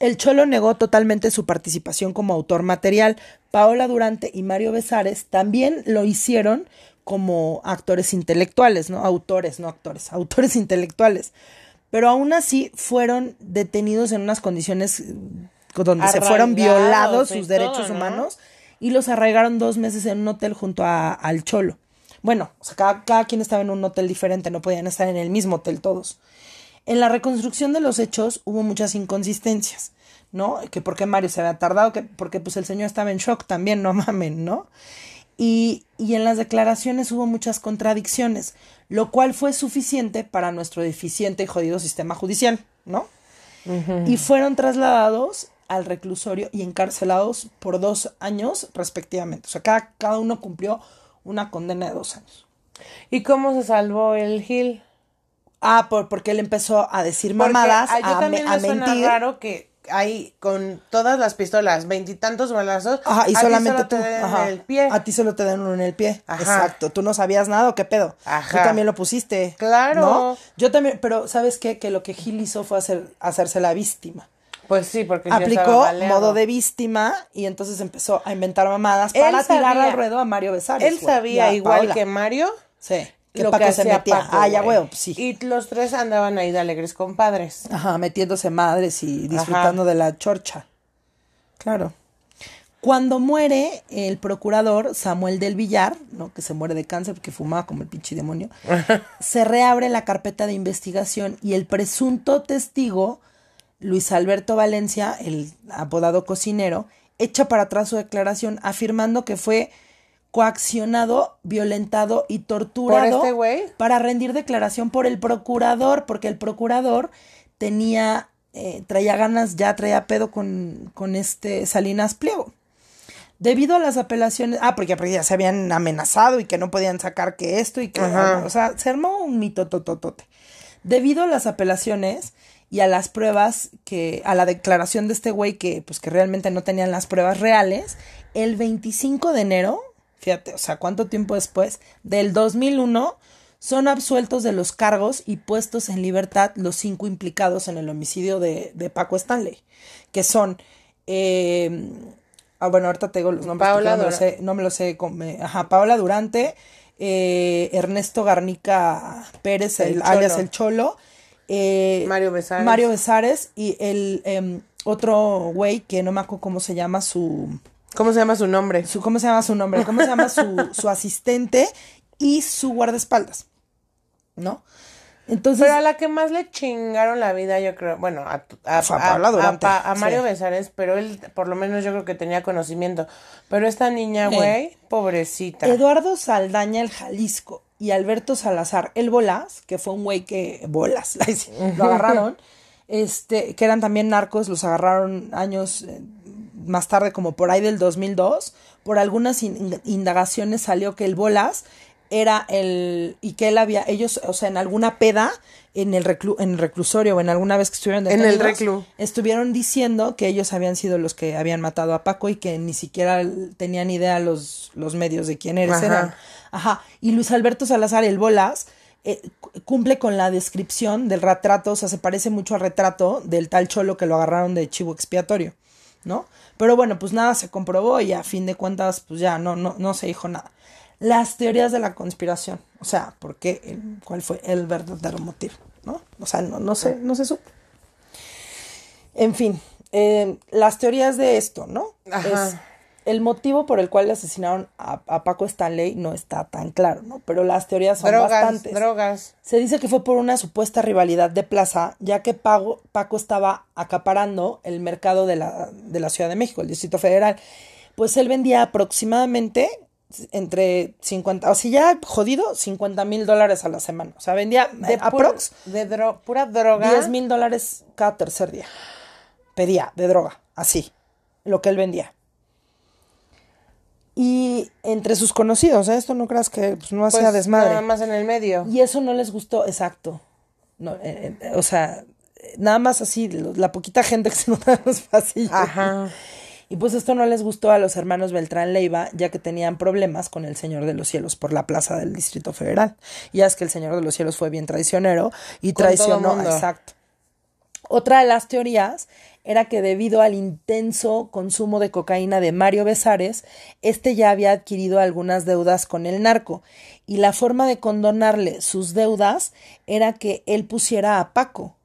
El Cholo negó totalmente su participación como autor material. Paola Durante y Mario Besares también lo hicieron como actores intelectuales, ¿no? Autores, no actores, autores intelectuales. Pero aún así fueron detenidos en unas condiciones donde se fueron violados sus derechos humanos y los arraigaron dos meses en un hotel junto a, al Cholo. Bueno, o sea, cada, cada quien estaba en un hotel diferente, no podían estar en el mismo hotel todos. En la reconstrucción de los hechos hubo muchas inconsistencias, ¿no? Que por qué Mario se había tardado, que porque pues el señor estaba en shock también, no mamen, ¿no? Y, y, en las declaraciones hubo muchas contradicciones, lo cual fue suficiente para nuestro deficiente y jodido sistema judicial, ¿no? Y fueron trasladados al reclusorio y encarcelados por dos años respectivamente. O sea, cada, cada uno cumplió una condena de dos años. ¿Y cómo se salvó el Gil? Ah, por, porque él empezó a decir mamadas, a, yo a, también a me suena mentir. raro que ahí con todas las pistolas, veintitantos balazos, Ajá, y a ti solamente solo tú. te den ajá, el pie. A ti solo te dan uno en el pie. Ajá. Exacto. Tú no sabías nada o qué pedo. Ajá. Tú también lo pusiste. Claro. ¿no? Yo también, pero ¿sabes qué? Que lo que Gil hizo fue hacer, hacerse la víctima. Pues sí, porque Aplicó modo de víctima y entonces empezó a inventar mamadas Él para tirar sabía- al ruedo a Mario Besares. Él güey, sabía igual Paola. que Mario Sí. Que lo Paco que se metía. Paco, ah, ya, pues sí. Y los tres andaban ahí de alegres compadres. Ajá, metiéndose madres y disfrutando de la chorcha. Claro. Cuando muere el procurador Samuel del Villar, ¿no? que se muere de cáncer porque fumaba como el pinche demonio, se reabre la carpeta de investigación y el presunto testigo, Luis Alberto Valencia, el apodado cocinero, echa para atrás su declaración afirmando que fue coaccionado, violentado y torturado este para rendir declaración por el procurador, porque el procurador tenía, eh, traía ganas, ya traía pedo con, con este Salinas Pliego. Debido a las apelaciones, ah, porque, porque ya se habían amenazado y que no podían sacar que esto y que, Ajá. o sea, se armó un mito tototote. Debido a las apelaciones y a las pruebas que, a la declaración de este güey que, pues, que realmente no tenían las pruebas reales, el 25 de enero, fíjate, o sea, cuánto tiempo después, del 2001, son absueltos de los cargos y puestos en libertad los cinco implicados en el homicidio de, de Paco Stanley, que son, eh, ah, bueno, ahorita te digo los nombres, Paola no me lo sé, no me lo sé, eh, ajá, Paola Durante, eh, Ernesto Garnica Pérez, El el, alias el Cholo, eh, Mario Besares. Mario Besares y el em, otro güey que no me acuerdo cómo se llama su, ¿Cómo se llama su nombre? su ¿cómo se llama su nombre? ¿Cómo se llama su, su asistente y su guardaespaldas? ¿No? Entonces, Pero a la que más le chingaron la vida, yo creo, bueno, a, a, a Mario sí. Besares, pero él por lo menos yo creo que tenía conocimiento. Pero esta niña, Eh. güey, pobrecita. Eduardo Saldaña el Jalisco y Alberto Salazar el Bolas, que fue un güey que bolas, lo agarraron, este, que eran también narcos, los agarraron años eh, más tarde, como por ahí del 2002, por algunas in- indagaciones salió que el Bolas era el y que él había ellos o sea en alguna peda en el reclu- en el reclusorio o en alguna vez que estuvieron En el reclu. estuvieron diciendo que ellos habían sido los que habían matado a Paco y que ni siquiera tenían idea los, los medios de quién eres Ajá. eran. Ajá. Y Luis Alberto Salazar, el Bolas, eh, cu- cumple con la descripción del retrato, o sea, se parece mucho al retrato del tal Cholo que lo agarraron de chivo expiatorio, ¿no? Pero bueno, pues nada se comprobó y a fin de cuentas, pues ya no, no, no se dijo nada. Las teorías de la conspiración, o sea, ¿por qué? El- ¿Cuál fue el verdadero motivo? ¿No? O sea, no, no se, no se supo. En fin, eh, las teorías de esto, ¿no? Ajá. Es el motivo por el cual le asesinaron a, a Paco Stanley no está tan claro, ¿no? Pero las teorías son drogas, bastantes. drogas. Se dice que fue por una supuesta rivalidad de plaza, ya que Pago- Paco estaba acaparando el mercado de la, de la Ciudad de México, el Distrito Federal. Pues él vendía aproximadamente entre 50, o sea, ya jodido, 50 mil dólares a la semana. O sea, vendía De aprox de dro- pura droga. 10 mil dólares cada tercer día. Pedía de droga, así. lo que él vendía. Y entre sus conocidos, ¿eh? esto no creas que pues, no hacía Pues, desmadre. Nada más en el medio. Y eso no les gustó, exacto. No, eh, eh, o sea, nada más así, la poquita gente que se notaba en los pasillos. Ajá. Y pues esto no les gustó a los hermanos Beltrán Leiva, ya que tenían problemas con el Señor de los Cielos por la plaza del Distrito Federal. Ya es que el Señor de los Cielos fue bien traicionero y Con traicionó, exacto. Otra de las teorías era que debido al intenso consumo de cocaína de Mario Besares, este ya había adquirido algunas deudas con el narco y la forma de condonarle sus deudas era que él pusiera a Paco.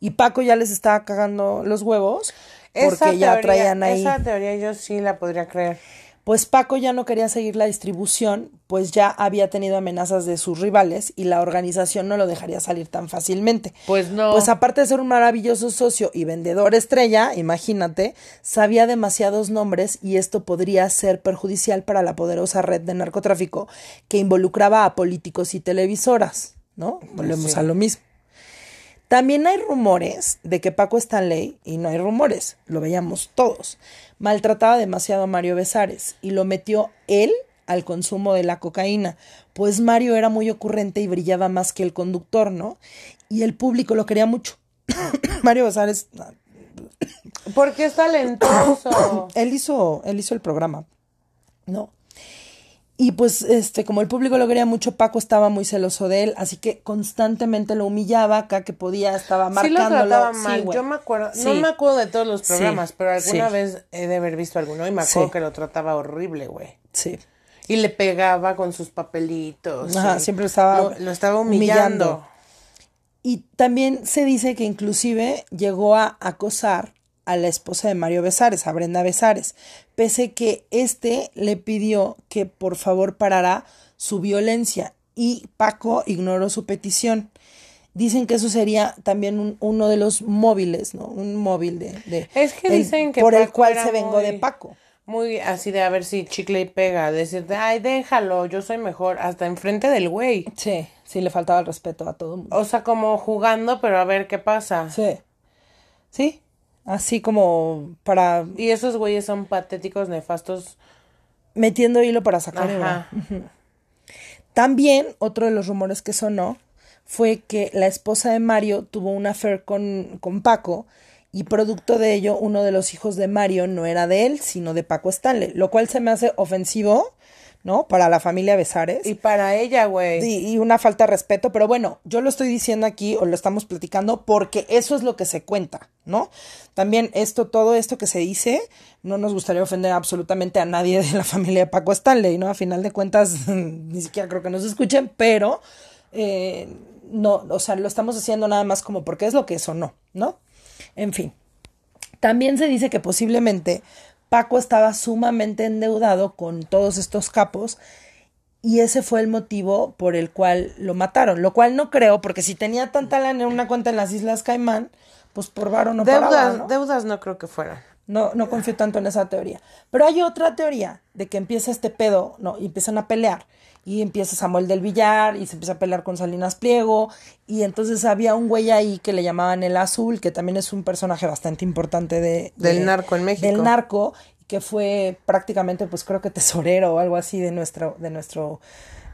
Y Paco ya les estaba cagando los huevos porque Esa ya teoría- traían ahí. Esa teoría yo sí la podría creer. Pues Paco ya no quería seguir la distribución, pues ya había tenido amenazas de sus rivales y la organización no lo dejaría salir tan fácilmente. Pues no. Pues aparte de ser un maravilloso socio y vendedor estrella, imagínate, sabía demasiados nombres y esto podría ser perjudicial para la poderosa red de narcotráfico que involucraba a políticos y televisoras, ¿no? Volvemos sí. a lo mismo. También hay rumores de que Paco Stanley, y no hay rumores, lo veíamos todos, maltrataba demasiado a Mario Besares y lo metió él al consumo de la cocaína, pues Mario era muy ocurrente y brillaba más que el conductor, ¿no? Y el público lo quería mucho. Mario Besares, Porque es talentoso. él hizo, él hizo el programa, ¿no? Y pues, este, como el público lo quería mucho, Paco estaba muy celoso de él, así que constantemente lo humillaba, acá que podía, estaba sí lo marcándolo. trataba mal. yo me acuerdo, Sí. no me acuerdo de todos los Sí, programas, pero alguna vez he de haber visto alguno y me acuerdo que lo trataba horrible, güey. Sí. Y le pegaba con sus papelitos. Ajá, siempre estaba Lo, lo estaba humillando. humillando. Y también se dice que inclusive llegó a acosar a la esposa de Mario Besares, a Brenda Besares, pese que este le pidió que por favor parara su violencia y Paco ignoró su petición. Dicen que eso sería también un- uno de los móviles, ¿no? Un móvil de... de- Es que el- dicen que Por el cual se vengó de Paco. Muy así de a ver si chicle y pega, decirte, ay, déjalo, yo soy mejor, hasta enfrente del güey. Sí, sí, le faltaba el respeto a todo el mundo. O sea, como jugando, pero a ver qué pasa. Sí. Sí, así como para Y esos güeyes son patéticos, nefastos. metiendo hilo para sacar. Ajá. También otro de los rumores que sonó fue que la esposa de Mario tuvo una affair con, con Paco y producto de ello uno de los hijos de Mario no era de él, sino de Paco Stanley, lo cual se me hace ofensivo, ¿no? Para la familia Besares. Y para ella, güey. Y, y una falta de respeto, pero bueno, yo lo estoy diciendo aquí o lo estamos platicando porque eso es lo que se cuenta, ¿no? También esto, todo esto que se dice, no nos gustaría ofender absolutamente a nadie de la familia de Paco Stanley, ¿no? A final de cuentas, ni siquiera creo que nos escuchen, pero eh, no, o sea, lo estamos haciendo nada más como porque es lo que es o no, ¿no? En fin. También se dice que posiblemente Paco estaba sumamente endeudado con todos estos capos y ese fue el motivo por el cual lo mataron, lo cual no creo, porque si tenía tanta lana en una cuenta en las Islas Caimán, pues por varo no deudas, paraba, ¿no? deudas no creo que fueran. No, no confío tanto en esa teoría. Pero hay otra teoría de que empieza este pedo, ¿no? Y empiezan a pelear. Y empieza Samuel del Villar y se empieza a pelear con Salinas Pliego. Y entonces había un güey ahí que le llamaban el Azul, que también es un personaje bastante importante de, Del de- narco en México. Del narco, que fue prácticamente, pues creo que tesorero o algo así de nuestro, de nuestro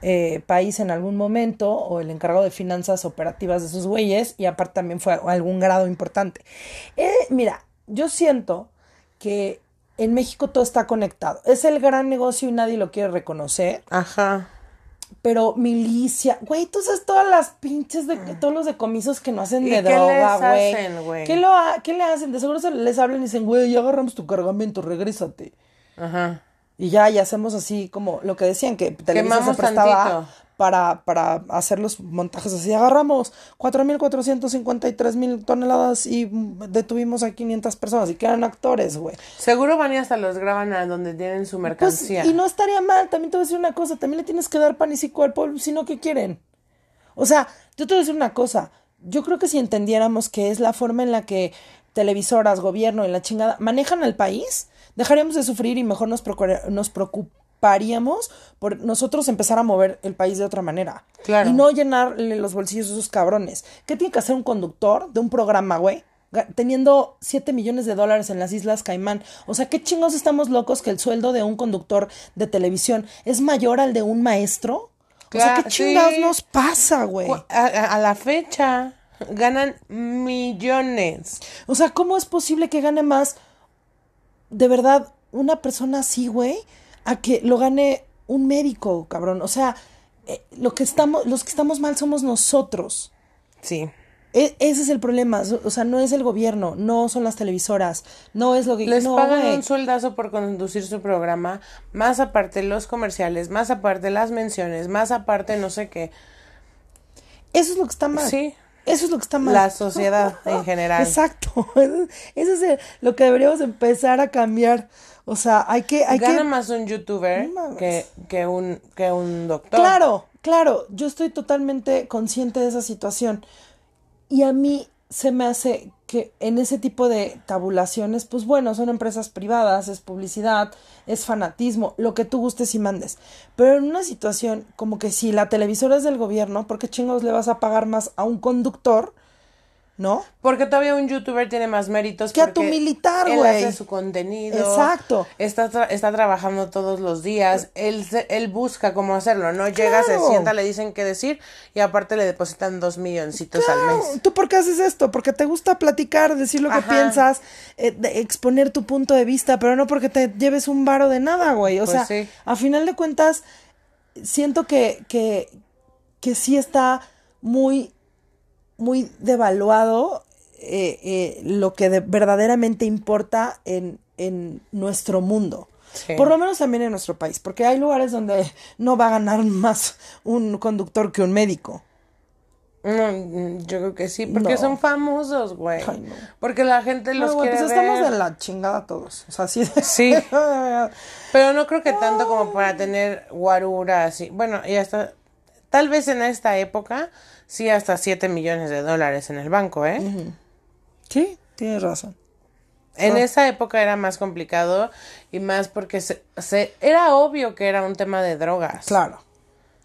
eh, país en algún momento, o el encargado de finanzas operativas de esos güeyes, y aparte también fue a algún grado importante. Eh, mira, yo siento que en México todo está conectado. Es el gran negocio y nadie lo quiere reconocer, Ajá. Pero milicia, güey, tú sabes todas las pinches de todos los decomisos que no hacen ¿Y de droga, güey. hacen, güey? ¿Qué, lo ha- ¿Qué le hacen? De seguro se les hablan y dicen, güey, ya agarramos tu cargamento, regrésate. Ajá. Y ya, y hacemos así como lo que decían, que Televisa se prestaba tantito. Para, para hacer los montajes así. Agarramos 4.453 mil toneladas y detuvimos a 500 personas y que eran actores, güey. Seguro van y hasta los graban a donde tienen su Pues, mercancía. y no estaría mal, también te voy a decir una cosa, también le tienes que dar pan y cico al pueblo, si no, ¿qué quieren? O sea, yo te voy a decir una cosa, yo creo que si entendiéramos que es la forma en la que televisoras, gobierno y la chingada manejan al país, dejaríamos de sufrir y mejor nos, procura- nos preocuparíamos por nosotros empezar a mover el país de otra manera. Claro. Y no llenarle los bolsillos a esos cabrones. ¿Qué tiene que hacer un conductor de un programa, güey? teniendo 7 millones de dólares en las Islas Caimán. O sea, qué chingos estamos locos que el sueldo de un conductor de televisión es mayor al de un maestro. O sea, qué chingados sí. nos pasa, güey. A, a- a la fecha ganan millones. O sea, ¿cómo es posible que gane más de verdad una persona así, güey, a que lo gane un médico, cabrón? O sea, eh, lo que estamos, los que estamos mal somos nosotros. Sí. E- ese es el problema, o sea, no es el gobierno, no son las televisoras, no es lo que... Les no, pagan un sueldazo por conducir su programa, más aparte los comerciales, más aparte las menciones, más aparte no sé qué. Eso es lo que está mal. Sí. Eso es lo que está mal. La sociedad en general. Exacto. Eso es lo que deberíamos empezar a cambiar. O sea, hay que... Hay Gana que... más un youtuber No que, que un que un doctor. Claro, claro, yo estoy totalmente consciente de esa situación. Y a mí se me hace que en ese tipo de tabulaciones, pues bueno, son empresas privadas, es publicidad, es fanatismo, lo que tú gustes y mandes. Pero en una situación como que si la televisora es del gobierno, ¿por qué chingados le vas a pagar más a un conductor? ¿No? Porque todavía un youtuber tiene más méritos Que a tu militar, él güey. hace su contenido. Exacto. Está, tra- está trabajando todos los días. Él, él busca cómo hacerlo, ¿no? Llega, se sienta, le dicen qué decir y aparte le depositan dos milloncitos al mes. ¿Tú por qué haces esto? Porque te gusta platicar, decir lo que piensas, eh, exponer tu punto de vista, pero no porque te lleves un varo de nada, güey. O Pues sea, sí. a final de cuentas, siento que, que, que sí está muy, muy devaluado eh, eh, lo que de- verdaderamente importa en, en nuestro mundo. Sí. Por lo menos también en nuestro país, porque hay lugares donde no va a ganar más un conductor que un médico. No, mm, yo creo que sí, porque No. son famosos, güey. No. Porque la gente los güey, quiere pues estamos de la chingada todos. O sea, sí. Sí. Pero no creo que tanto como para tener guarura así. Bueno, y hasta, tal vez en esta época, sí hasta 7 millones de dólares en el banco, ¿eh? sí, tienes razón. En esa época era más complicado y más porque se, se, era obvio que era un tema de drogas. Claro.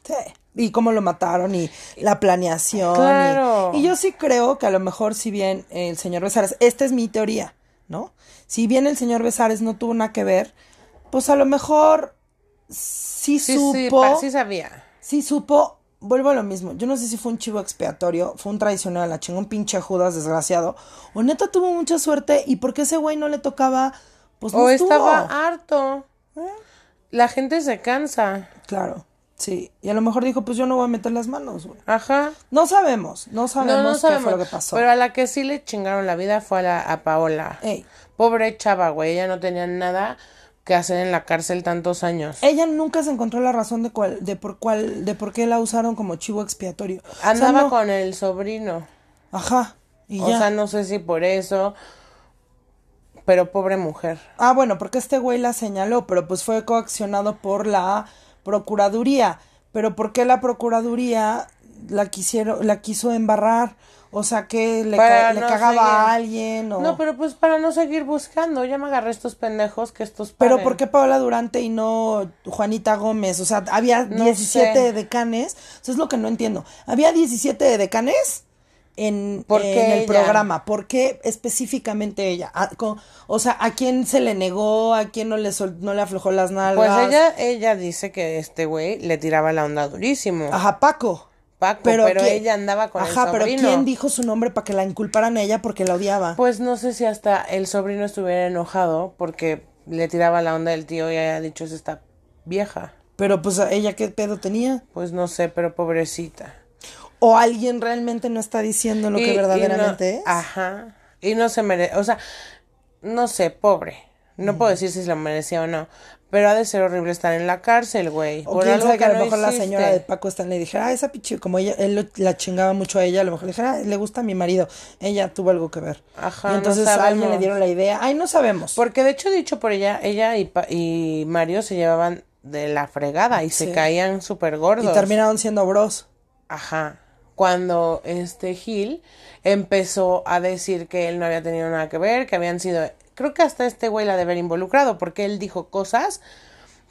Sí. Y cómo lo mataron y la planeación. y- Claro. Y, yo sí creo que a lo mejor si bien el señor Besares, esta es mi teoría, ¿no? Si bien el señor Besares no tuvo nada que ver, pues a lo mejor sí, Sí, supo. sí, sí sabía. Sí supo, vuelvo a lo mismo. Yo no sé si fue un chivo expiatorio, fue un traicionero a la chingón, un pinche Judas desgraciado. O neta tuvo mucha suerte y porque ese güey no le tocaba, pues no O estuvo. estaba harto. La gente se cansa. Claro, sí. Y a lo mejor dijo, pues yo no voy a meter las manos, güey. Ajá. No sabemos, no sabemos No, no qué sabemos. fue lo que pasó. Pero a la que sí le chingaron la vida fue a, la, a Paola. Ey. Pobre chava, güey. Ella no tenía nada que hacer en la cárcel tantos años. Ella nunca se encontró la razón de cuál, de por cuál, de por qué la usaron como chivo expiatorio. O sea, Andaba no- con el sobrino. Ajá. Y O ya. sea, no sé si por eso. Pero pobre mujer. Ah, bueno, porque este güey la señaló, pero pues fue coaccionado por la Procuraduría. Pero ¿por qué la Procuraduría la quisieron, la quiso embarrar? O sea, que le, cagaba seguir. a alguien o... No, pero pues para no seguir buscando. Ya me agarré estos pendejos que estos Pero. ¿por qué Paola Durante y no Juanita Gómez? O sea, había No 17 sé. decanes. Eso es lo que no entiendo. Había 17 decanes en, ¿Por en el ella? programa. ¿Por qué específicamente ella? A- co- o sea, ¿a quién se le negó? ¿A quién no le, sol- no le aflojó las nalgas? Pues ella, ella dice que este güey le tiraba la onda durísimo. Ajá, Paco. Paco, pero, ¿quién- ella andaba con Ajá, el pero sobrino. ¿quién dijo su nombre para que la inculparan a ella porque la odiaba? Pues no sé si hasta el sobrino estuviera enojado porque le tiraba la onda del tío y haya dicho es esta vieja. Pero pues ¿a ella qué pedo tenía. Pues no sé, pero pobrecita. O alguien realmente no está diciendo lo Y- que verdaderamente no- es. Ajá. Y no se merece, o sea, no sé, pobre. No puedo decir si se lo merecía o no. Pero ha de ser horrible estar en la cárcel, güey. O por quién algo sabe que a lo no mejor la señora de Paco Stanley dijera, ah, esa pinche, como ella, él lo- la chingaba mucho a ella, a lo mejor le dijera, ah, le gusta a mi marido. Ella tuvo algo que ver. Ajá, y no entonces a alguien le dieron la idea. Ay, no sabemos. Porque de hecho, dicho por ella, ella y, Pa- y Mario se llevaban de la fregada y se caían súper y gordos. terminaron siendo bros. Ajá. Cuando este Gil empezó a decir que él no había tenido nada que ver, que habían sido. Creo que hasta este güey la de haber involucrado, porque él dijo cosas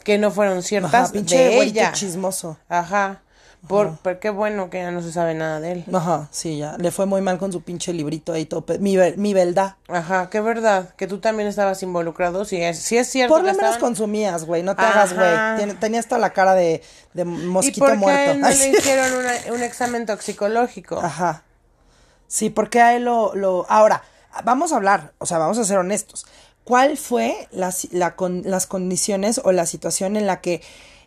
que no fueron ciertas Ajá, pinche de güey ella. chismoso. Ajá. Por, pero qué bueno que ya no se sabe nada de él. Ajá, sí, ya. Le fue muy mal con su pinche librito ahí todo. pe- Mi, mi verdad. Ajá, qué verdad, que tú también estabas involucrado, si es, si es cierto Por lo menos estaban- consumías, güey. No te hagas, güey. Ajá. Tenías toda la cara de, de ¿Y mosquito qué a muerto. él no le hicieron una- un examen toxicológico? Ajá. Sí, porque a él lo, lo... Ahora, vamos a hablar, o sea, vamos a ser honestos. ¿Cuál fue la, si- la con- las condiciones o la situación en la que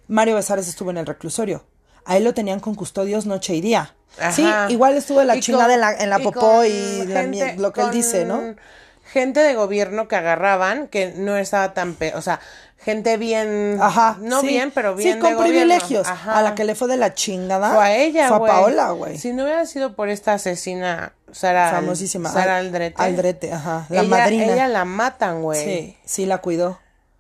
Mario Besares estuvo en el reclusorio? A él lo tenían con custodios noche y día. Sí, igual estuvo la chingada en la, en la y popó y gente- lo que él dice, ¿no? Gente de gobierno que agarraban que no estaba tan pe o sea, gente bien Ajá. no sí. bien, pero bien Sí, con de privilegios. Ajá. A la que le fue de la chingada. fue a ella, Fue a güey. Paola, güey. Si no hubiera sido por esta asesina Sara Famosísima. Sara Al- Aldrete. Aldrete, ajá. La ella, madrina. Ella la matan, güey. Sí, sí la cuidó.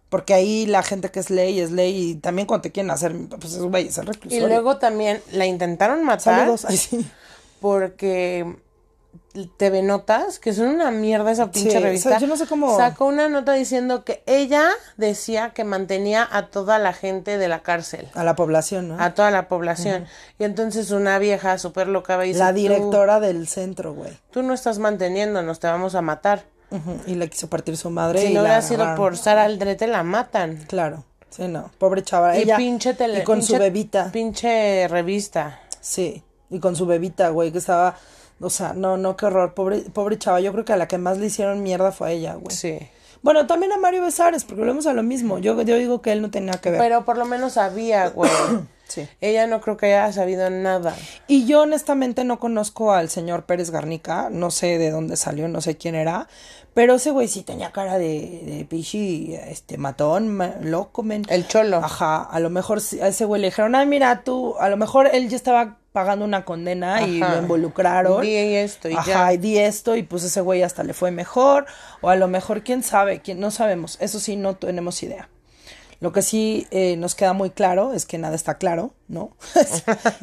Porque ahí la gente que es ley es ley y también cuando te quieren hacer, pues es güey, es el Y reclusorio. luego también la intentaron matar Saludos. Ay, sí. porque TV Notas, que son una mierda esa pinche Sí, o sea, revista. yo no sé cómo- Sacó una nota diciendo que ella decía que mantenía a toda la gente de la cárcel. A la población, ¿no? A toda la población. Y entonces una vieja súper loca dice, la "Tú- directora del centro, güey. Tú, no estás manteniéndonos, te vamos a matar. Y le quiso partir su madre. Si y no hubiera sido por Sara Aldrete, la matan. Claro. Sí, no. Pobre chava. Y Ella. pinche tele, y con pinche- su bebita. Pinche revista. Sí. Y con su bebita, güey, que estaba. O sea, no, no, qué horror. Pobre, pobre chava. Yo creo que a la que más le hicieron mierda fue a ella, güey. Sí. Bueno, también a Mario Besares, porque volvemos a lo mismo. Yo, yo digo que él no tenía que ver. Pero por lo menos sabía, güey. Sí. Ella no creo que haya sabido nada. Y yo honestamente no conozco al señor Pérez Garnica, no sé de dónde salió, no sé quién era, pero ese güey sí tenía cara de, de pichi, este, matón, ma- loco, men. El cholo. Ajá, a lo mejor a ese güey le dijeron, ay, mira, tú, a lo mejor él ya estaba pagando una condena y lo involucraron. Di esto y Ajá, ya. y di esto y pues ese güey hasta le fue mejor, o a lo mejor, quién sabe, quién, no sabemos, eso sí, no tenemos idea. Lo que sí eh, nos queda muy claro es que nada está claro, ¿no?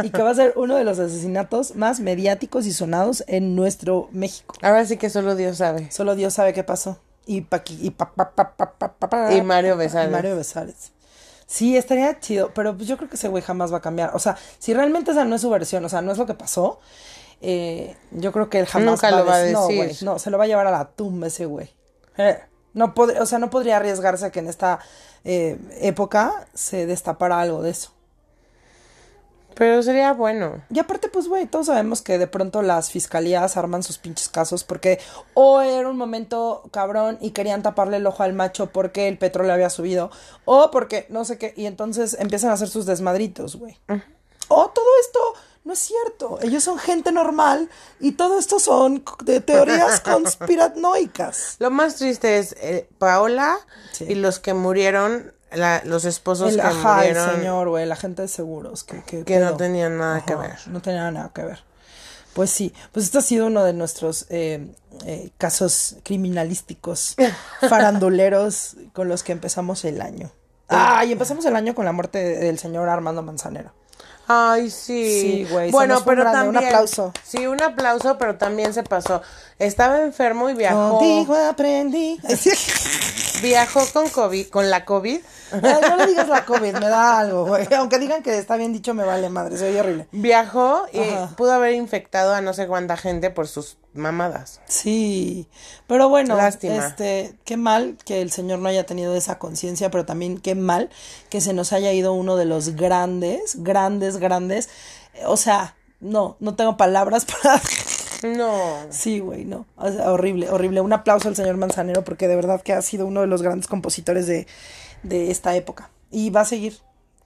y que va a ser uno de los asesinatos más mediáticos y sonados en nuestro México. Ahora sí que solo Dios sabe. Solo Dios sabe qué pasó. Y, y, pa- pa- pa- pa- pa- pa- pa- Y Mario Besares. y Mario Besares. Sí, estaría chido, pero pues yo creo que ese güey jamás va a cambiar. O sea, si realmente esa no es su versión, o sea, no es lo que pasó, eh, yo creo que él jamás Nunca lo va a dec- No, decir. güey, no, se lo va a llevar a la tumba ese güey. Eh, no pod- o sea, no podría arriesgarse a que en esta eh, época se destapara algo de eso. Pero sería bueno. Y aparte, pues, güey, todos sabemos que de pronto las fiscalías arman sus pinches casos porque o era un momento cabrón y querían taparle el ojo al macho porque el petróleo había subido, o porque no sé qué, y entonces empiezan a hacer sus desmadritos, güey. O todo esto no es cierto. Ellos son gente normal y todo esto son de teorías conspiranoicas. Lo más triste es eh, Paola Sí. y los que murieron, la- los esposos El, que ajá, el murieron. señor, güey, la gente de seguros. Que, que, Que no tenían nada que ver. No tenía nada que ver. Pues sí, pues este ha sido uno de nuestros eh, eh, casos criminalísticos, faranduleros con los que empezamos el año. Ah, y empezamos el año con la muerte de- del señor Armando Manzanero. Ay, sí. Sí, güey, Bueno, pero grande. Un también. aplauso. Sí, un aplauso, pero también se pasó. Estaba enfermo y viajó. Contigo aprendí. Viajó con COVID, con la COVID. Ay, no le digas la COVID, me da algo, güey. Aunque digan que está bien dicho, me vale madre, se oye horrible. Viajó y Ajá. pudo haber infectado a no sé cuánta gente por sus mamadas. Sí, pero bueno, Lástima. este, qué mal que el señor no haya tenido esa conciencia, pero también qué mal que se nos haya ido uno de los grandes, grandes, grandes. O sea, no, no tengo palabras para. No. Sí, güey, no. O sea, horrible, horrible. Un aplauso al señor Manzanero porque de verdad que ha sido uno de los grandes compositores de, de esta época. Y va a seguir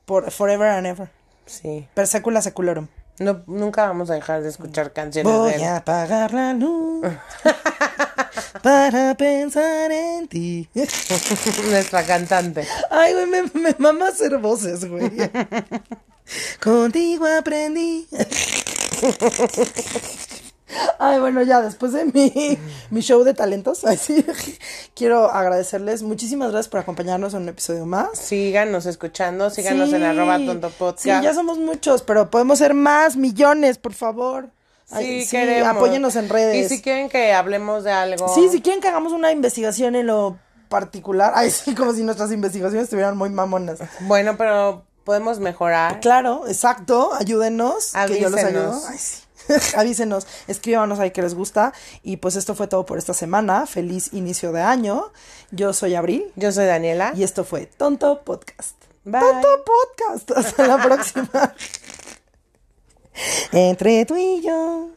por forever and ever. Sí. Per secula seculorum. No, nunca vamos a dejar de escuchar canciones de él. a apagar la luz para pensar en ti. Nuestra cantante. Ay, güey, me, me mama hacer voces, güey. Contigo aprendí. Ay, bueno, ya después de mi, mi show de talentos, así, quiero agradecerles. Muchísimas gracias por acompañarnos en un episodio más. Síganos escuchando, síganos en Sí. arroba tonto podcast. Sí, ya somos muchos, pero podemos ser más, millones, por favor. Sí, queremos. Apóyenos en redes. Y si quieren que hablemos de algo. Sí, si quieren que hagamos una investigación en lo particular. Ay, sí, como si nuestras investigaciones estuvieran muy mamonas. Bueno, pero podemos mejorar. Claro, exacto, ayúdenos, que yo los ayudo. Avísenos. Ay, sí. Avísenos, escríbanos ahí que les gusta. Y pues esto fue todo por esta semana. Feliz inicio de año. Yo soy Abril Yo soy Daniela. y esto fue Tonto Podcast. Bye. Tonto Podcast. Hasta la próxima. Entre tú y yo.